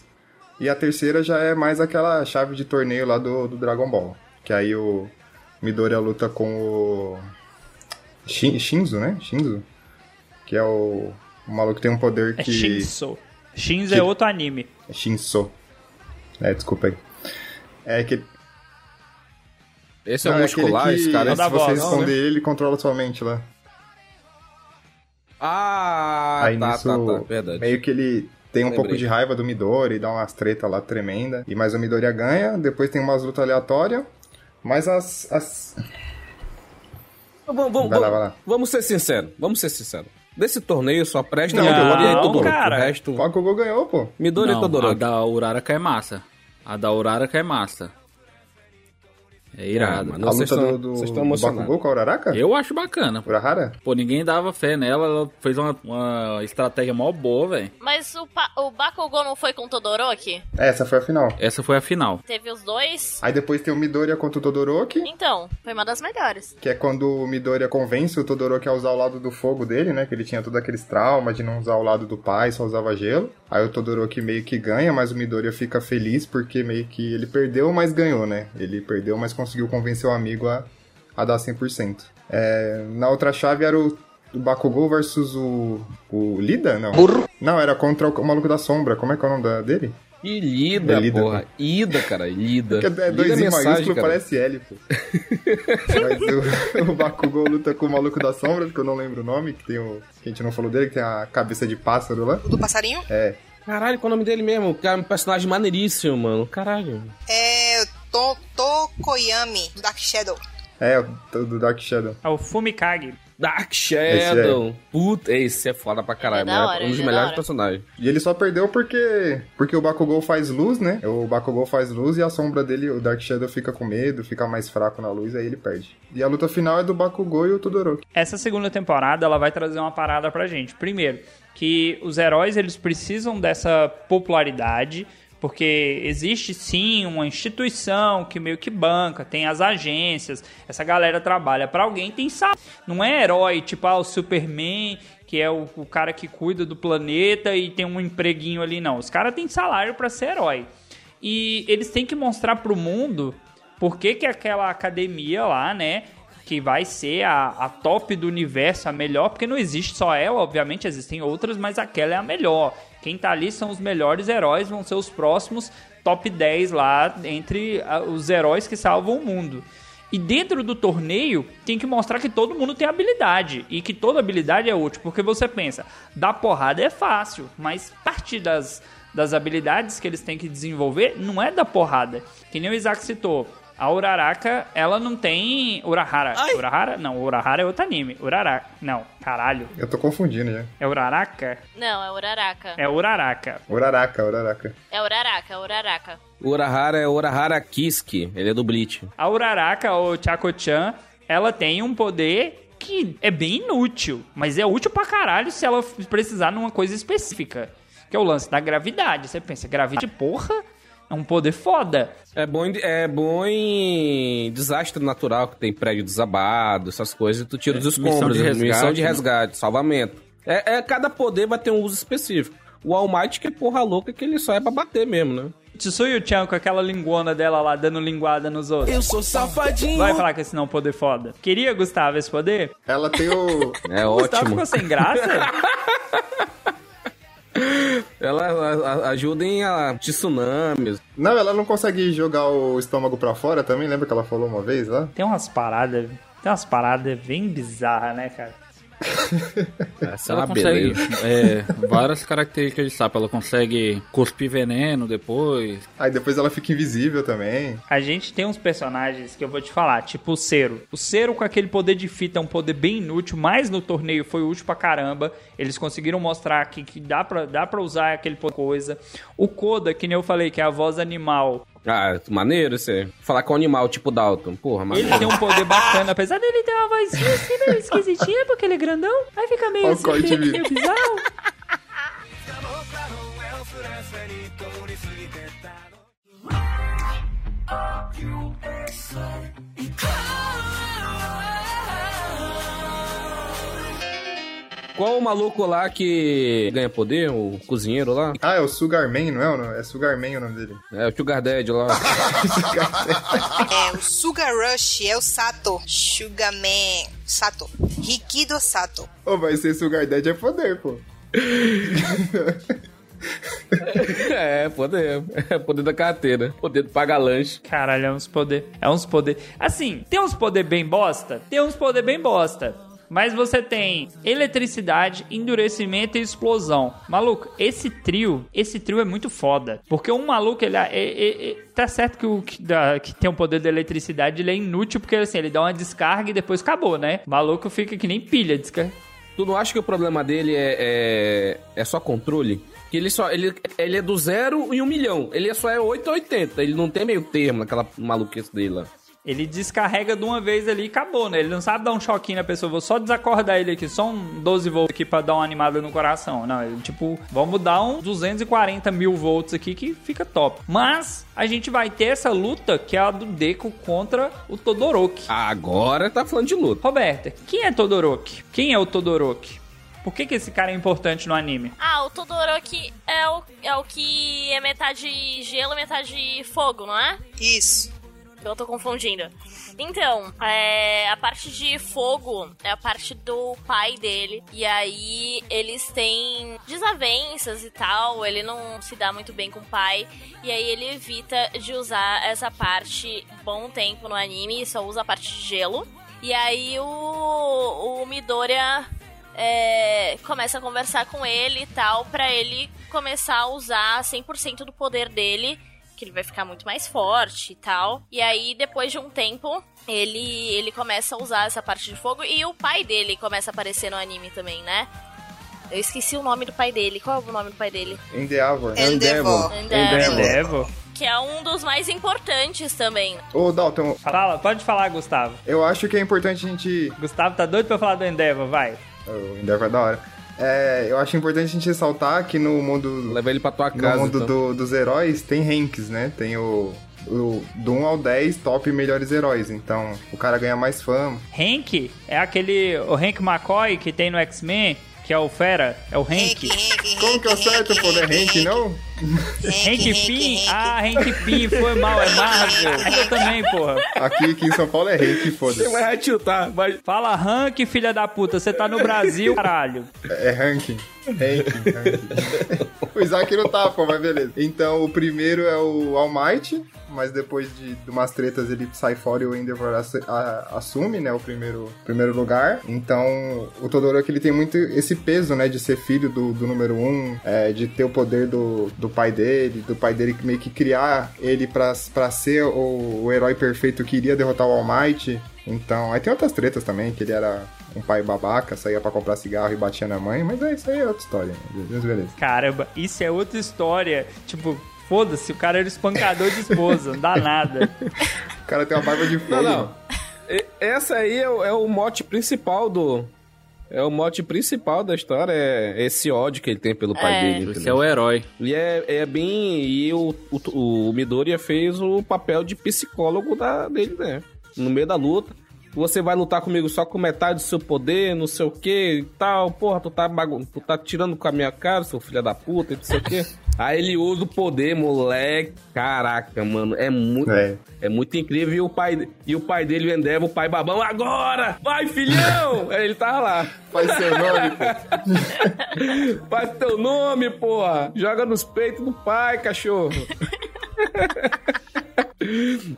E a terceira já é mais aquela chave de torneio lá do, do Dragon Ball. Que aí o Midoriya luta com o Shin- Shinzo, né? Shinzo. Que é o, o maluco que tem um poder É que... Shinzo. Shinzo que- é outro anime. É Shinso. É, desculpa aí. É que... Esse é o muscular, que, esse cara. Se você voz, responder né? ele, ele controla sua mente lá. Ah, aí tá, nisso, tá, tá. Verdade. meio que ele tem um Lembrei. pouco de raiva do Midori, dá umas tretas lá tremenda. E mais o Midoriya ganha, depois tem umas lutas aleatórias. Mas as, as... Vamos, vamos, Vai lá, vamos- vai lá. vamos ser sinceros. Vamos ser sinceros. Desse torneio só presta Não, Midori e não, Todoroki. cara. O resto... O Bakugou ganhou, pô. Midori e Não, a Todoroki. da Uraraka é massa. A da Uraraka é massa. É irado. mas a Não, vocês luta tão- do, do, vocês emocionados. Bakugou com a Uraraka? Eu acho bacana. Urahara? Pô, ninguém dava fé nela, ela fez uma, uma estratégia mó boa, velho. Mas o, o Bakugou não foi com o Todoroki? Essa foi a final. Essa foi a final. Teve os dois? Aí depois tem o Midoriya contra o Todoroki, Então, foi uma das melhores. que é quando o Midoriya convence o Todoroki a usar o lado do fogo dele, né? Que ele tinha todos aqueles traumas de não usar o lado do pai, só usava gelo. Aí o Todoroki meio que ganha, mas o Midoriya fica feliz porque meio que ele perdeu, mas ganhou, né? Ele perdeu, mas conseguiu convencer o amigo a, a dar 100%. É, na outra chave era o, o Bakugou versus o, o Lida, não? Não, era contra o, maluco da sombra. Como é que é o nome da- dele? E Lida, É Lida, porra. Ida, cara. Lida. Porque é Lida dois em mensagem, maiúsculo, cara. parece L, pô. Mas o, o Bakugou luta com o maluco da sombra, que eu não lembro o nome, que tem o. Que a gente não falou dele, que tem a cabeça de pássaro lá. O do passarinho? É. Caralho, qual é o nome dele mesmo? Cara, um personagem maneiríssimo, mano. Caralho. É to Tokoyami, do Dark Shadow. É, o do Dark Shadow. É o Fumikage. Dark Shadow. Puta, esse é foda pra caralho. É hora, um dos é melhores personagens. E ele só perdeu porque. Porque o Bakugou faz luz, né? O Bakugou faz luz e a sombra dele, o Dark Shadow, fica com medo, fica mais fraco na luz, aí ele perde. E a luta final é do Bakugou e o Todoroki. Essa segunda temporada, ela vai trazer uma parada pra gente. Primeiro, que os heróis, eles precisam dessa popularidade, porque existe sim uma instituição que meio que banca, tem as agências, essa galera trabalha pra alguém, tem salário. Não é herói, tipo ah, o Superman, que é o, o cara que cuida do planeta e tem um empreguinho ali, não. Os caras têm salário pra ser herói. E eles têm que mostrar pro mundo por que, que aquela academia lá, né, que vai ser a, a top do universo, a melhor, porque não existe só ela, obviamente existem outras, mas aquela é a melhor. Quem tá ali são os melhores heróis, vão ser os próximos top 10 lá entre os heróis que salvam o mundo. E dentro do torneio, tem que mostrar que todo mundo tem habilidade. E que toda habilidade é útil. Porque você pensa, dar porrada é fácil. Mas parte das, das habilidades que eles têm que desenvolver não é da porrada. Que nem o Isaac citou. A Uraraka, ela não tem. Urahara. Urahara? Não, Urahara é outro anime. Uraraka. Não, caralho. Eu tô confundindo já. É Uraraka? Não, é Uraraka. É Uraraka. Uraraka, Uraraka. É Uraraka, é Uraraka. Urahara é Urahara Kiski, ele é do Bleach. A Uraraka, ou Chako-chan, ela tem um poder que é bem inútil. Mas é útil pra caralho se ela precisar numa coisa específica. Que é o lance da gravidade. Você pensa, gravidade, porra, é um poder foda. É bom, em, é bom em desastre natural, que tem prédio desabado, essas coisas, e tu tira É, missão escombros, de né? resgate, missão de né? resgate, salvamento. É, é, cada poder vai ter um uso específico. O All Might que é porra louca, que ele só é pra bater mesmo, né? Tsuyu-chan com aquela linguona dela lá, dando linguada nos outros. Eu sou safadinho. Vai falar que esse não é um poder foda. Queria, Gustavo, esse poder? Ela tem o. É Gustavo ótimo. ficou sem graça? Ela ajuda em a, tsunamis. Não, ela não consegue jogar o estômago pra fora também? Lembra que ela falou uma vez lá? Tem umas paradas... Tem umas paradas bem bizarras, né, cara? Essa é Ela uma consegue beleza. é, várias características de sapo. Ela consegue cuspir veneno depois. Aí depois ela fica invisível também. A gente tem uns personagens que eu vou te falar, tipo o Cero. O Cero com aquele poder de fita é um poder bem inútil, mas no torneio foi útil pra caramba. Eles conseguiram mostrar que, que dá, pra, dá pra usar aquele po- coisa. O Koda, que nem eu falei, que é a voz animal. Ah, maneiro você. Falar com um animal tipo Dalton. Porra, maneiro. Ele tem um poder bacana, apesar dele ter uma vozinha assim meio esquisitinha, porque ele é grandão. Aí fica meio assim, meio bizarro. Qual o maluco lá que ganha poder? O cozinheiro lá? Ah, é o Sugarman, não é? o nome? É Sugarman o nome dele. É o Sugar Daddy lá. É, o Sugar Rush é o Sato. Sugarman. Sato. Rikido Sato. Ô, vai ser Sugar Daddy é poder, pô. é, poder. É poder da carteira. Poder do pagar lanche. Caralho, é uns poder. É uns poder. Assim, tem uns poder bem bosta? Tem uns poder bem bosta. Mas você tem eletricidade, endurecimento e explosão. Maluco, esse trio, esse trio é muito foda. Porque um maluco, ele é, é- é- tá certo que o que, que tem o poder da eletricidade, ele é inútil, porque assim, ele dá uma descarga e depois acabou, né? O maluco fica que nem pilha, descarga. Tu não acha que o problema dele é, é, é só controle? Que ele só. Ele, ele é do zero e um milhão. Ele só é 8 ou 80. Ele não tem meio termo naquela maluquice dele lá. Ele descarrega de uma vez ali e acabou, né? Ele não sabe dar um choquinho na pessoa. Vou só desacordar ele aqui, só um 12 volts aqui pra dar uma animada no coração. Não, ele, tipo, vamos dar um 240 mil volts aqui que fica top. Mas a gente vai ter essa luta que é a do Deco contra o Todoroki. Agora tá falando de luta. Roberta, quem é Todoroki? Quem é o Todoroki? Por que, que esse cara é importante no anime? Ah, o Todoroki é o, é o que é metade gelo e metade fogo, não é? Isso. Eu tô confundindo. Então, é, a parte de fogo é a parte do pai dele. E aí eles têm desavenças e tal. Ele não se dá muito bem com o pai. E aí ele evita de usar essa parte bom tempo no anime. Só usa a parte de gelo. E aí o, o Midoriya é, começa a conversar com ele e tal. Pra ele começar a usar 100% do poder dele que ele vai ficar muito mais forte e tal. E aí, depois de um tempo, ele, ele começa a usar essa parte de fogo e o pai dele começa a aparecer no anime também, né? Eu esqueci o nome do pai dele. Qual é o nome do pai dele? Endeavor. Endeavor. Endeavor. Endeavor. Que é um dos mais importantes também. Ô, Dalton, Fala, pode falar, Gustavo. eu acho que é importante a gente. Gustavo tá doido pra falar do Endeavor, vai. O Endeavor é da hora. É, eu acho importante a gente ressaltar que no mundo. Leva ele pra tua No casa. mundo então. do- dos heróis tem ranks, né? Tem o, o. Do 1 ao 10, top melhores heróis. Então, o cara ganha mais fama. Hank é aquele. O Hank McCoy que tem no X-Men, que é o Fera. É o Hank. Como que eu acerto, pô? Não é Hank, não? Hank Pym? Ah, Hank Pym, foi mal, é Marvel. Eu também, porra. Aqui, aqui em São Paulo é Hank, Você foda-se. vai tiltar, vai. Fala Hank, filha da puta, você tá no Brasil, caralho. É ranking. Ranking, ranking. o Isaac não tá, pô, mas beleza. Então, o primeiro é o All Might, mas depois de, de umas tretas ele sai fora e o Endeavor assume, né, o primeiro, primeiro lugar. Então, o Todoroki, ele tem muito esse peso, né, de ser filho do, do número um, é, de ter o poder do, do pai dele, do pai dele meio que criar ele pra, pra ser o, o herói perfeito que iria derrotar o All Might. Então, aí tem outras tretas também, que ele era um pai babaca, saía pra comprar cigarro e batia na mãe, mas é isso aí é outra história. Mas beleza. Caramba, isso é outra história. Tipo, foda-se, o cara era espancador de esposa, não dá nada. O cara tem uma barba de fogo. Não, não. Essa aí é, o- é o mote principal do. É o mote principal da história, é esse ódio que ele tem pelo pai É. dele. Esse é o herói. E é, é bem. E o, o, o Midoriya fez o papel de psicólogo da, dele, né? No meio da luta. Você vai lutar comigo só com metade do seu poder, não sei o que e tal. Porra, tu tá, bagun tu tá tirando com a minha cara, seu filho da puta, e não sei o que. Aí ele usa o poder, moleque. Caraca, mano, é muito. É. É muito incrível. E o pai, e o pai dele, o Endeavor, o pai babão, agora! Vai, filhão! Aí ele tava lá. Faz seu nome, pô. Faz teu nome, porra! Joga nos peitos do pai, cachorro!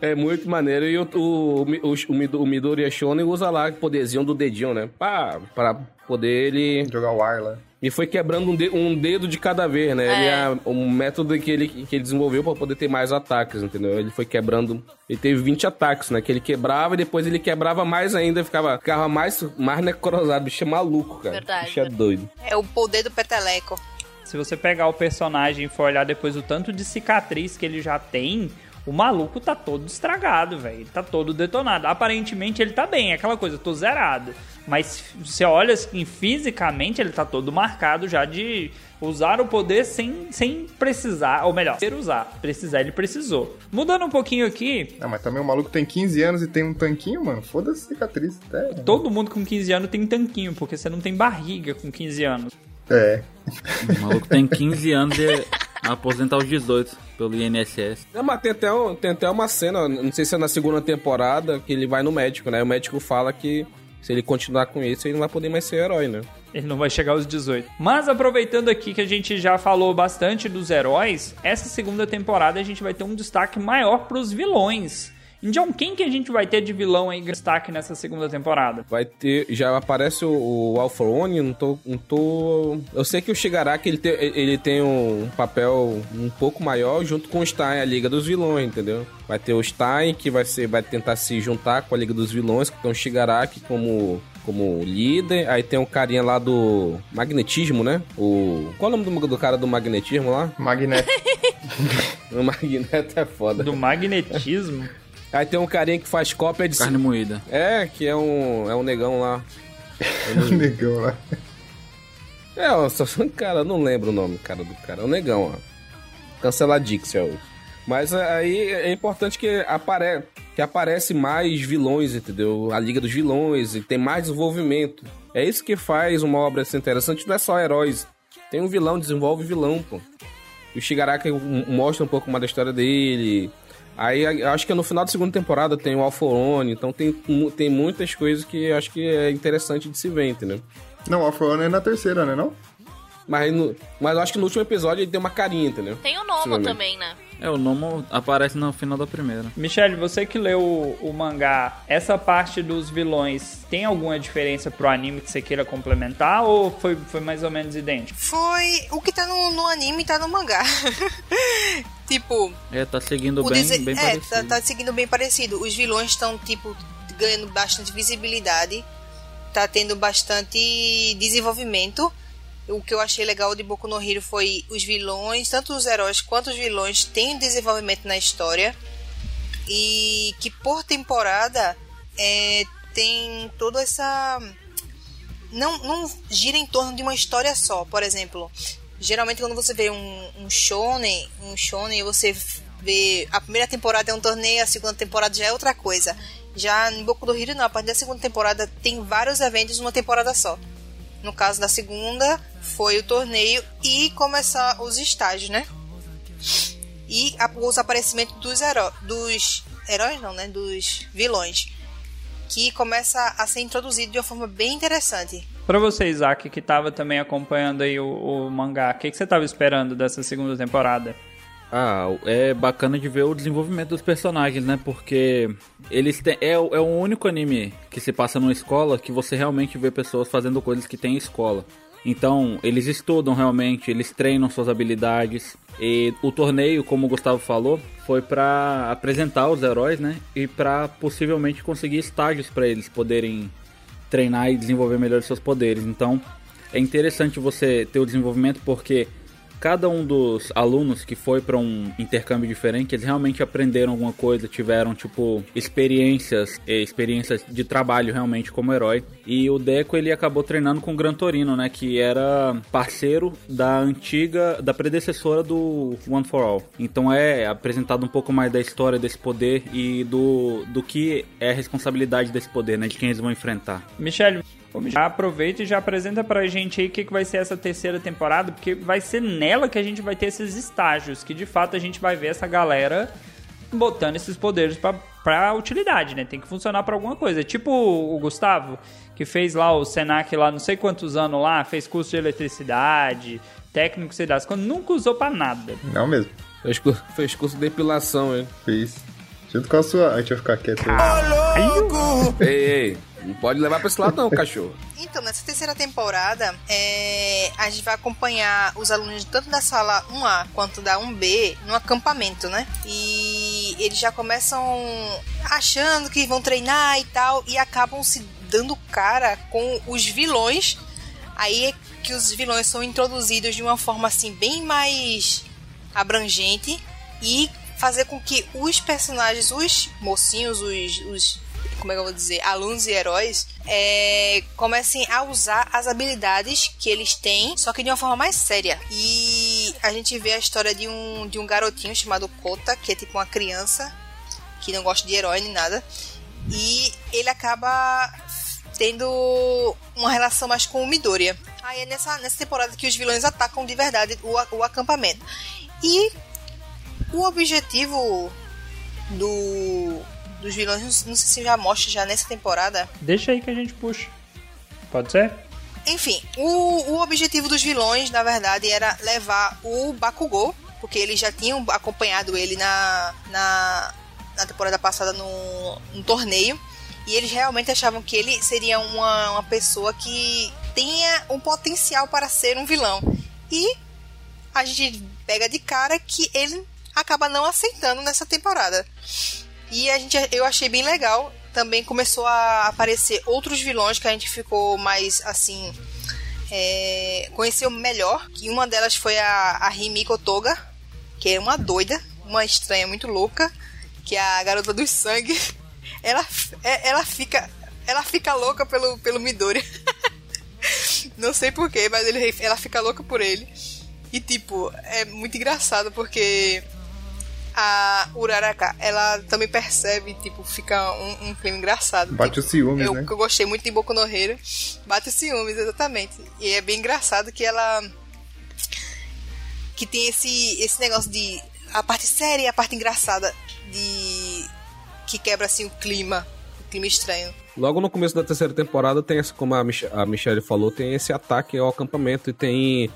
É muito maneiro. E o, o, o, o, Mido- o Midori Shonen usa lá o poderzinho do dedinho, né? Pá, pra poder ele. Jogar o ar lá. E foi quebrando um, de- um dedo de cada vez, né? Ele É. é um método que ele, que ele desenvolveu pra poder ter mais ataques, entendeu? Ele foi quebrando. Ele teve 20 ataques, né? Que ele quebrava e depois ele quebrava mais ainda, ficava, ficava mais, mais necrosado. O bicho é maluco, cara. Verdade. O bicho é doido. É o poder do peteleco. Se você pegar o personagem e for olhar depois o tanto de cicatriz que ele já tem, o maluco tá todo estragado, velho. Ele tá todo detonado. Aparentemente ele tá bem, é aquela coisa, tô zerado. Mas você olha assim, fisicamente ele tá todo marcado já de usar o poder sem, sem precisar, ou melhor, ser usar. Precisar, ele precisou. Mudando um pouquinho aqui, Ah, mas também o maluco tem 15 anos e tem um tanquinho, mano. Foda-se cicatriz. É. todo mundo com 15 anos tem tanquinho, porque você não tem barriga com 15 anos. É. O maluco tem 15 anos e aposenta aos 18 pelo INSS. Não, mas tem até, um- tem até uma cena, não sei se é na segunda temporada, que ele vai no médico, né? O médico fala que se ele continuar com isso, ele não vai poder mais ser herói, né? Ele não vai chegar aos 18. Mas aproveitando aqui que a gente já falou bastante dos heróis, essa segunda temporada a gente vai ter um destaque maior pros vilões. Então, quem que a gente vai ter de vilão aí destaque nessa segunda temporada? Vai ter. Já aparece o, o não tô, não tô. Eu sei que o Shigaraki ele tem, ele tem um papel um pouco maior junto com o Stein, a Liga dos Vilões, entendeu? Vai ter o Stein que vai ser, vai tentar se juntar com a Liga dos Vilões, que tem o Shigaraki como como líder, aí tem um carinha lá do magnetismo, né? O qual é o nome do, do cara do magnetismo lá? Magneto. O magneto é foda. Do magnetismo? Aí tem um carinha que faz cópia de Carne moída. É, que é um é um negão lá. Negão lá. É, ó, só, cara, eu não lembro o nome, cara, do cara. É um negão, ó. Canceladix é o. Mas aí é importante que, apare... que aparece mais vilões, entendeu? A Liga dos Vilões, e tem mais desenvolvimento. É isso que faz uma obra ser interessante, não é só heróis. Tem um vilão, desenvolve vilão, pô. E o Shigaraki mostra um pouco mais da história dele. Aí acho que no final da segunda temporada tem o Alforone, então tem, tem muitas coisas que acho que é interessante de se ver, entendeu? Não, o Afro é na terceira, né não? Mas, no, mas eu acho que no último episódio ele deu uma carinha, entendeu? Tem o Nomo também, né? É, o Nomo aparece no final da primeira. Michelle, você que leu o, o mangá, essa parte dos vilões tem alguma diferença pro anime que você queira complementar ou foi, foi mais ou menos idêntico? Foi o que tá no, no anime tá no mangá. tipo, É, tá seguindo bem, dese- bem é, parecido. tá, tá seguindo bem parecido. Os vilões estão, tipo, ganhando bastante visibilidade. Tá tendo bastante desenvolvimento. O que eu achei legal de Boku no Hero foi os vilões, tanto os heróis quanto os vilões têm desenvolvimento na história. E que por temporada é, tem toda essa. Não, não gira em torno de uma história só. Por exemplo, geralmente quando você vê um, um shonen, um shonen, você vê a primeira temporada é um torneio, a segunda temporada já é outra coisa. Já em Boku no Hero não, a partir da segunda temporada tem vários eventos numa temporada só. No caso da segunda, foi o torneio e começar os estágios, né? E a- os aparecimentos dos, dos heróis, não, né? Dos vilões. Que começa a ser introduzido de uma forma bem interessante. Pra você, Isaac, que tava também acompanhando aí o, o mangá, o que, que você tava esperando dessa segunda temporada? Ah, é bacana de ver o desenvolvimento dos personagens, né? Porque eles têm, é, é o único anime que se passa numa escola que você realmente vê pessoas fazendo coisas que tem em escola. Então, eles estudam realmente, eles treinam suas habilidades. E o torneio, como o Gustavo falou, foi pra apresentar os heróis, né? E pra possivelmente conseguir estágios pra eles poderem treinar e desenvolver melhor seus poderes. Então, é interessante você ter o desenvolvimento porque cada um dos alunos que foi para um intercâmbio diferente, eles realmente aprenderam alguma coisa, tiveram tipo experiências, experiências de trabalho realmente como herói. E o Deco ele acabou treinando com o Gran Torino, né, que era parceiro da antiga, da predecessora do One for All. Então é apresentado um pouco mais da história desse poder e do do que é a responsabilidade desse poder, né, de quem eles vão enfrentar. Michele, já aproveita e já apresenta pra gente aí o que, que vai ser essa terceira temporada, porque vai ser nela que a gente vai ter esses estágios, que de fato a gente vai ver essa galera botando esses poderes pra, pra utilidade, né? Tem que funcionar pra alguma coisa. Tipo o Gustavo, que fez lá o Senac lá não sei quantos anos lá, fez curso de eletricidade, técnico, sei lá, quando nunca usou pra nada. Não mesmo. Fez, fez curso de depilação, hein? Fiz. Junto com a sua. A gente vai ficar quieto aí. Ei, ei, não pode levar pra esse lado não, cachorro. Então, nessa terceira temporada, é, a gente vai acompanhar os alunos tanto da sala 1A quanto da 1B no acampamento, né? E eles já começam achando que vão treinar e tal, e acabam se dando cara com os vilões. Aí é que os vilões são introduzidos de uma forma assim bem mais abrangente e fazer com que os personagens, os mocinhos, os, os como é que eu vou dizer, alunos e heróis, é, comecem a usar as habilidades que eles têm, só que de uma forma mais séria. E a gente vê a história de um, de um garotinho chamado Kota, que é tipo uma criança que não gosta de herói nem nada. E ele acaba tendo uma relação mais com o Midoriya. Aí é nessa, nessa temporada que os vilões atacam de verdade o, o acampamento. E o objetivo do, dos vilões, não, sei se já mostra já nessa temporada. Deixa aí que a gente puxa. Pode ser? Enfim, o, o objetivo dos vilões, na verdade, era levar o Bakugou, porque eles já tinham acompanhado ele na, na, na temporada passada no, no torneio. E eles realmente achavam que ele seria uma, uma pessoa que tenha um potencial para ser um vilão. E a gente pega de cara que ele acaba não aceitando nessa temporada. E a gente, eu achei bem legal. Também começou a aparecer outros vilões que a gente ficou mais assim. É, conheceu melhor. Que uma delas foi a, a Himiko Toga, que é uma doida, uma estranha muito louca, que é a garota do sangue. Ela, é- ela fica. Ela fica louca pelo, pelo Midori. Não sei porquê, mas ele, ela fica louca por ele. E tipo, é muito engraçado porque a Uraraka, ela também percebe, tipo, fica um, um clima engraçado. Bate Tipo, os ciúmes, eu, né? que eu gostei muito de Boku no Hero. Bate os ciúmes, exatamente. E é bem engraçado que ela. Que tem esse, esse negócio de. A parte séria e a parte engraçada. De. Que quebra assim o clima. O clima estranho. Logo no começo da terceira temporada tem essa, como a, Mich a Michelle falou, tem esse ataque ao acampamento e tem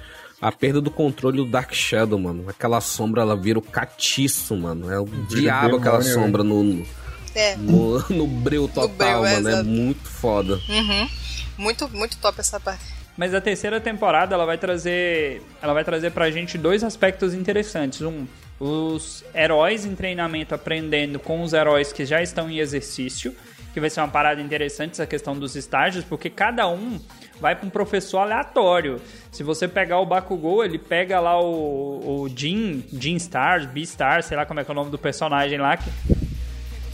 a perda do controle do Dark Shadow, mano. Aquela sombra, ela vira o catiço, mano. É o diabo aquela demônio, sombra no, no, É. no, no breu total, breu, é, mano. É exato. muito foda. Uhum. Muito, muito top essa parte. Mas a terceira temporada ela vai trazer, ela vai trazer pra gente dois aspectos interessantes. Um, os heróis em treinamento aprendendo com os heróis que já estão em exercício, que vai ser uma parada interessante essa questão dos estágios, porque cada um vai para um professor aleatório. Se você pegar o Bakugou, ele pega lá o, o Jin, Jin Stars, B-Star, sei lá como é que é o nome do personagem lá, que,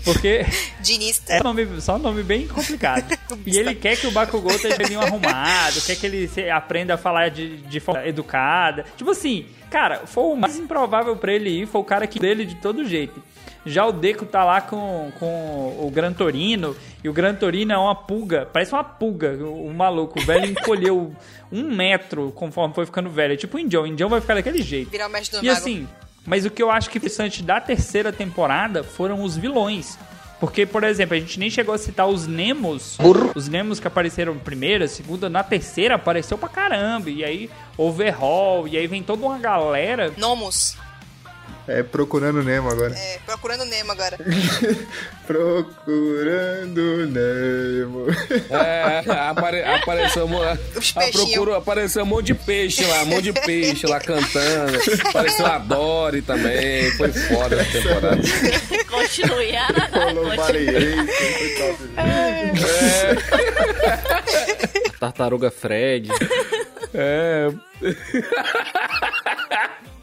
porque Dinista. é nome, só um nome bem complicado. E ele quer que o Bakugou esteja bem arrumado, quer que ele aprenda a falar de, de forma educada. Tipo assim, cara, foi o mais improvável pra ele ir, foi o cara que dele de todo jeito. Já o Deco tá lá com, com o Gran Torino, e o Gran Torino é uma pulga, parece uma pulga, o, o maluco. O velho encolheu um metro conforme foi ficando velho. É tipo o Indião, o Indião vai ficar daquele jeito. Virar o mestre do E mago. assim, Mas o que eu acho que interessante da terceira temporada foram os vilões. Porque, por exemplo, a gente nem chegou a citar os Nemos. Os Nemos que apareceram primeira, segunda, na terceira apareceu pra caramba. E aí, Overhaul, e aí vem toda uma galera. Nomus. É procurando Nemo agora. É, procurando Nemo agora. Procurando Nemo. É, apare, apareceu, um Os a peixinhos. procura, apareceu um monte de peixe lá, um monte de peixe lá cantando. Apareceu a Dory também. Foi foda essa temporada. Continue. Ah, foi top. Tartaruga Fred. É,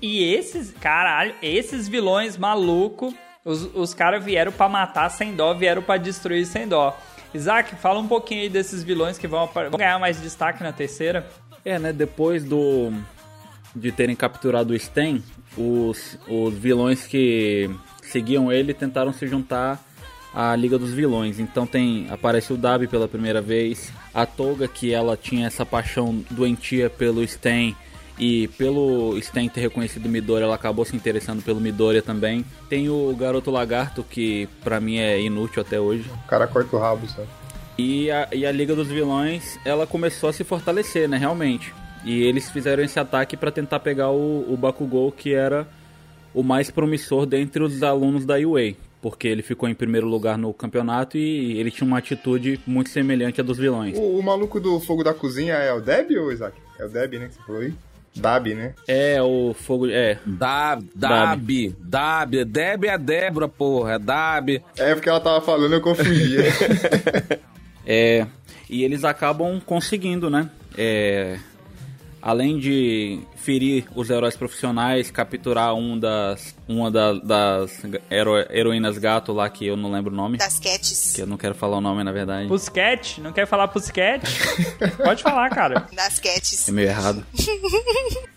E esses, caralho, esses vilões maluco, os, os caras vieram pra matar sem dó, vieram pra destruir sem dó. Isaac, fala um pouquinho aí desses vilões que vão, vão ganhar mais destaque na terceira. É, né? Depois do de terem capturado o Sten, os, os vilões que seguiam ele tentaram se juntar à Liga dos Vilões. Então tem aparece o Dabi pela primeira vez, a Toga que ela tinha essa paixão doentia pelo Sten e pelo Sten ter reconhecido o Midoriya, ela acabou se interessando pelo Midoriya também. Tem o Garoto Lagarto que pra mim é inútil até hoje. O cara corta o rabo, sabe? E a, e a Liga dos Vilões, ela começou a se fortalecer, né, realmente. E eles fizeram esse ataque pra tentar pegar o, o Bakugou, que era o mais promissor dentre os alunos da UA. Porque ele ficou em primeiro lugar no campeonato e ele tinha uma atitude muito semelhante à dos vilões. O, o maluco do fogo da cozinha é o Deb ou o Isaac? É o Deb, né? Que você falou aí? Dab, né? É, o fogo. É. Dab, Dab, Dab, Deb é a Débora, porra, é Dab. É porque ela tava falando, eu confundia. É, e eles acabam conseguindo, né? É, além de ferir os heróis profissionais, capturar um das, uma da- das hero- heroínas gato lá, que eu não lembro o nome. Das cats. Que eu não quero falar o nome, na verdade. Pusquete, não quer falar Pusquete? Pode falar, cara. Das cats. É meio errado.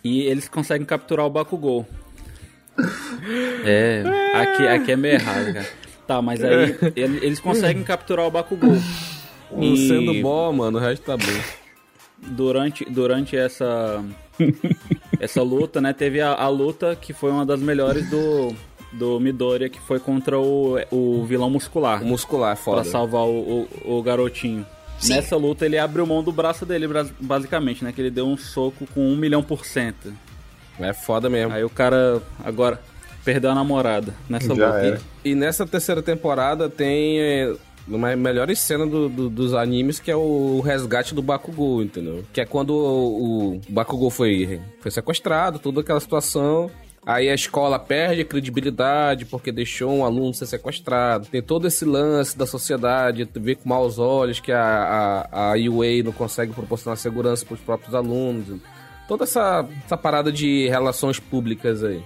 e eles conseguem capturar o Bakugou. É, aqui, aqui é meio errado, cara. Tá, mas aí ele- eles conseguem capturar o Bakugou. Um sendo bom, mano, o resto tá bom. Durante, durante essa essa luta, né, teve a, a luta que foi uma das melhores do do Midoriya, que foi contra o, o vilão muscular, O muscular, é pra foda. salvar o, o, o garotinho. Sim. Nessa luta ele abriu mão do braço dele, basicamente, né, que ele deu um soco com um milhão por cento. É foda mesmo. Aí o cara agora perdeu a namorada nessa Já luta. era. E nessa terceira temporada tem é, uma melhor cena do- do- dos animes, que é o resgate do Bakugou, entendeu? Que é quando o, o Bakugou foi, foi sequestrado, toda aquela situação. Aí a escola perde a credibilidade porque deixou um aluno ser sequestrado. Tem todo esse lance da sociedade, vê com maus olhos que a, a, a UA não consegue proporcionar segurança para os próprios alunos. Toda essa, essa parada de relações públicas aí.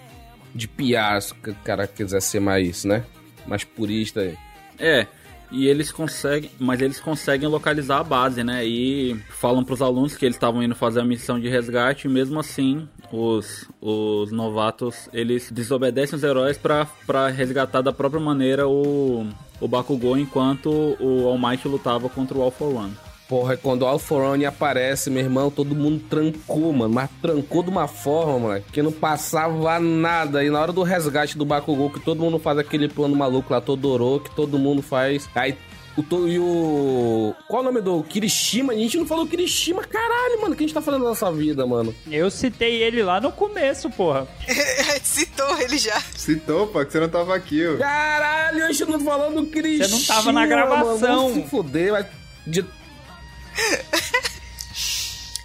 De PR, se o cara quiser ser mais, né? Mais purista aí. É, e eles conseguem, mas eles conseguem localizar a base, né? E falam pros alunos que eles estavam indo fazer a missão de resgate, e mesmo assim, os, os novatos, eles desobedecem os heróis pra resgatar da própria maneira o, o Bakugou, enquanto o All Might lutava contra o All for One. Porra, quando o Alforone aparece, meu irmão, todo mundo trancou, mano. Mas trancou de uma forma, mano, que não passava nada. E na hora do resgate do Bakugou, que todo mundo faz aquele plano maluco lá, Todoro, que todo mundo faz. Aí o, to- e o. Qual o nome do Kirishima? A gente não falou Kirishima, caralho, mano. O que a gente tá fazendo na nossa vida, mano? Eu citei ele lá no começo, porra. Citou ele já. Citou, pô, que você não tava aqui, ó. Caralho, a gente não falando do Kirishima. Você não tava na gravação. Mano, se fuder, mas. De...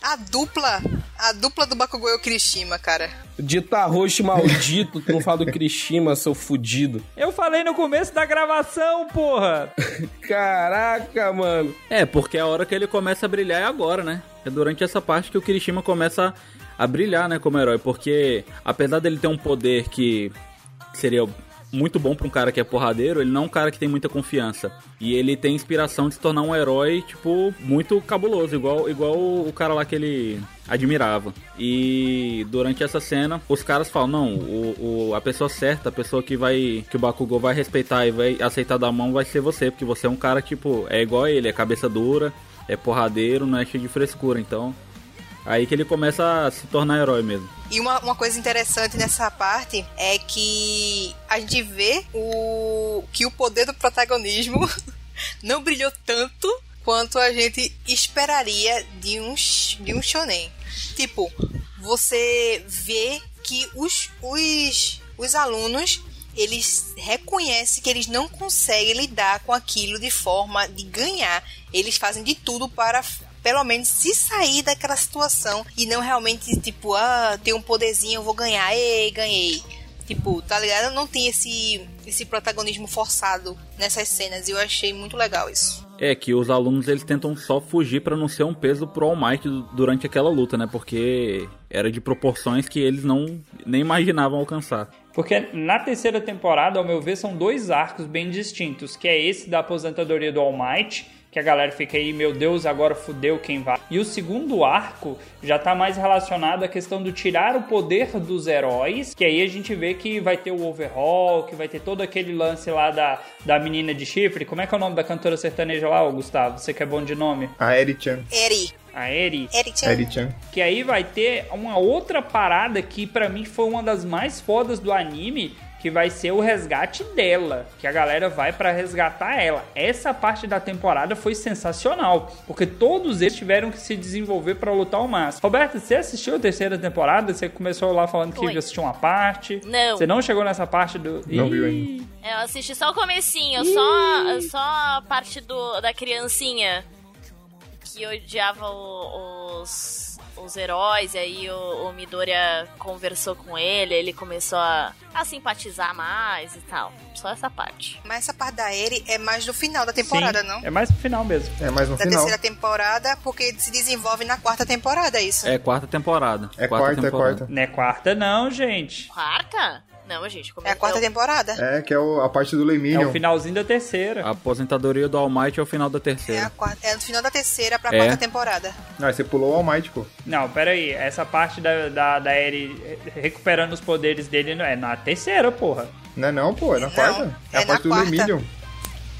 A dupla. A dupla do Bakugou e o Kirishima, cara. De Tarroxo maldito, tu não fala do Kirishima, seu fudido. Eu falei no começo da gravação, porra. Caraca, mano. É, porque a hora que ele começa a brilhar é agora, né? É durante essa parte que o Kirishima começa a, a brilhar, né, como herói. Porque apesar dele ter um poder que seria muito bom pra um cara que é porradeiro, ele não é um cara que tem muita confiança. E ele tem inspiração de se tornar um herói, tipo, muito cabuloso, igual, igual o cara lá que ele admirava. E durante essa cena, os caras falam, não, o, o- a pessoa certa, a pessoa que vai. que o Bakugou vai respeitar e vai aceitar da mão vai ser você, porque você é um cara, tipo, é igual a ele, é cabeça dura, é porradeiro, não é cheio de frescura, então. Aí que ele começa a se tornar herói mesmo. E uma, uma coisa interessante nessa parte é que a gente vê o que o poder do protagonismo não brilhou tanto quanto a gente esperaria de um, de um shonen. Tipo, você vê que os, os, os alunos eles reconhecem que eles não conseguem lidar com aquilo de forma de ganhar. Eles fazem de tudo para pelo menos se sair daquela situação e não realmente tipo, ah, tem um poderzinho, eu vou ganhar, ei, ganhei. Tipo, tá ligado? Não tem esse esse protagonismo forçado nessas cenas e eu achei muito legal isso. É que os alunos eles tentam só fugir pra não ser um peso pro All Might du- durante aquela luta, né? Porque era de proporções que eles não nem imaginavam alcançar. Porque na terceira temporada, ao meu ver, são dois arcos bem distintos, que é esse da aposentadoria do All Might, que a galera fica aí, meu Deus, agora fudeu quem vai. E o segundo arco já tá mais relacionado à questão do tirar o poder dos heróis, que aí a gente vê que vai ter o overhaul, que vai ter todo aquele lance lá da, da menina de chifre. Como é que é o nome da cantora sertaneja lá, ô Gustavo? Você que é bom de nome? A Eri-chan. Eri, A Eri. Eri-chan. Eri-chan. Que aí vai ter uma outra parada que pra mim foi uma das mais fodas do anime, que vai ser o resgate dela, que a galera vai pra resgatar ela. Essa parte da temporada foi sensacional, porque todos eles tiveram que se desenvolver pra lutar ao máximo. Roberto, você assistiu a terceira temporada? Você começou lá falando que Oi. assistiu uma parte. Não. Você não chegou nessa parte do Não viu Ih, Eu assisti só o comecinho, só, só a parte do, da criancinha que odiava o- os, os heróis, e aí o, o Midoriya conversou com ele, ele começou a, a simpatizar mais e tal. Só essa parte. Mas essa parte da Eri é mais no final da temporada, sim, não? É mais pro final mesmo. É mais no Da final. terceira temporada, porque se desenvolve na quarta temporada, é isso? É quarta temporada. É quarta, é quarta. Não é quarta não, gente. Quarta? Não, gente, É a quarta temporada. É, que é o- a parte do É Lemillion. o finalzinho da terceira. A aposentadoria do All Might é o final da É, terceira. a quarta, é no final da terceira pra É. quarta temporada. Ah, você pulou o All Might, pô. Não, pera aí. Essa parte da, da, da Eri recuperando os poderes dele não é na terceira, porra. Não é não, pô, é na Não, quarta. É, é a parte do quarta. Lemillion.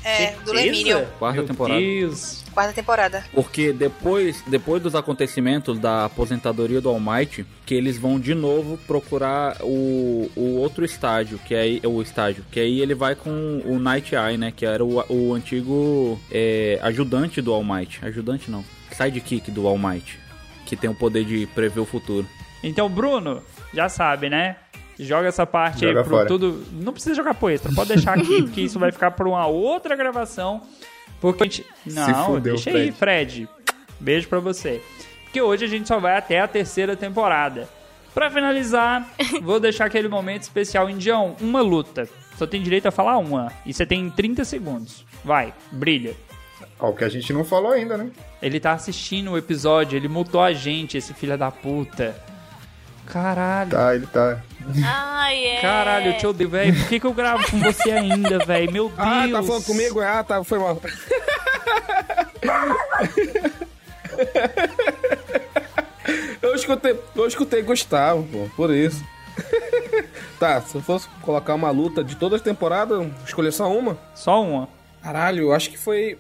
É, do? Lemillion. Quarta Meu temporada. Deus. Quarta temporada. Porque depois, depois dos acontecimentos da aposentadoria do All Might, que eles vão de novo procurar o, o outro estágio, que é aí- o estágio, que aí ele vai com o Night Eye, né, que era o, o antigo é, ajudante do All Might, ajudante não, sidekick do All Might, que tem o poder de prever o futuro. Então, Bruno, já sabe, né? Joga essa parte Joga aí pro fora. tudo. Não precisa jogar pro extra, pode deixar aqui, porque isso vai ficar pra uma outra gravação. Porque a gente. Não, fudeu, deixa aí, Fred. Beijo pra você. Porque hoje a gente só vai até a terceira temporada. Pra finalizar, vou deixar aquele momento especial indião. Uma luta. Só tem direito a falar uma. E você tem 30 segundos. Vai, brilha. Ó, o que a gente não falou ainda, né? Ele tá assistindo o episódio, ele mutou a gente, esse filho da puta. Caralho. Tá, ele tá. Ai, é. Caralho, eu te odeio, velho. Por que, que eu gravo com você ainda, velho? Meu Deus. Ah, tá falando comigo? Ah, tá, foi mal. eu escutei, eu escutei Gustavo, pô, por isso. tá, se eu fosse colocar uma luta de todas as temporadas, escolher só uma. Só uma. Caralho, eu acho que foi.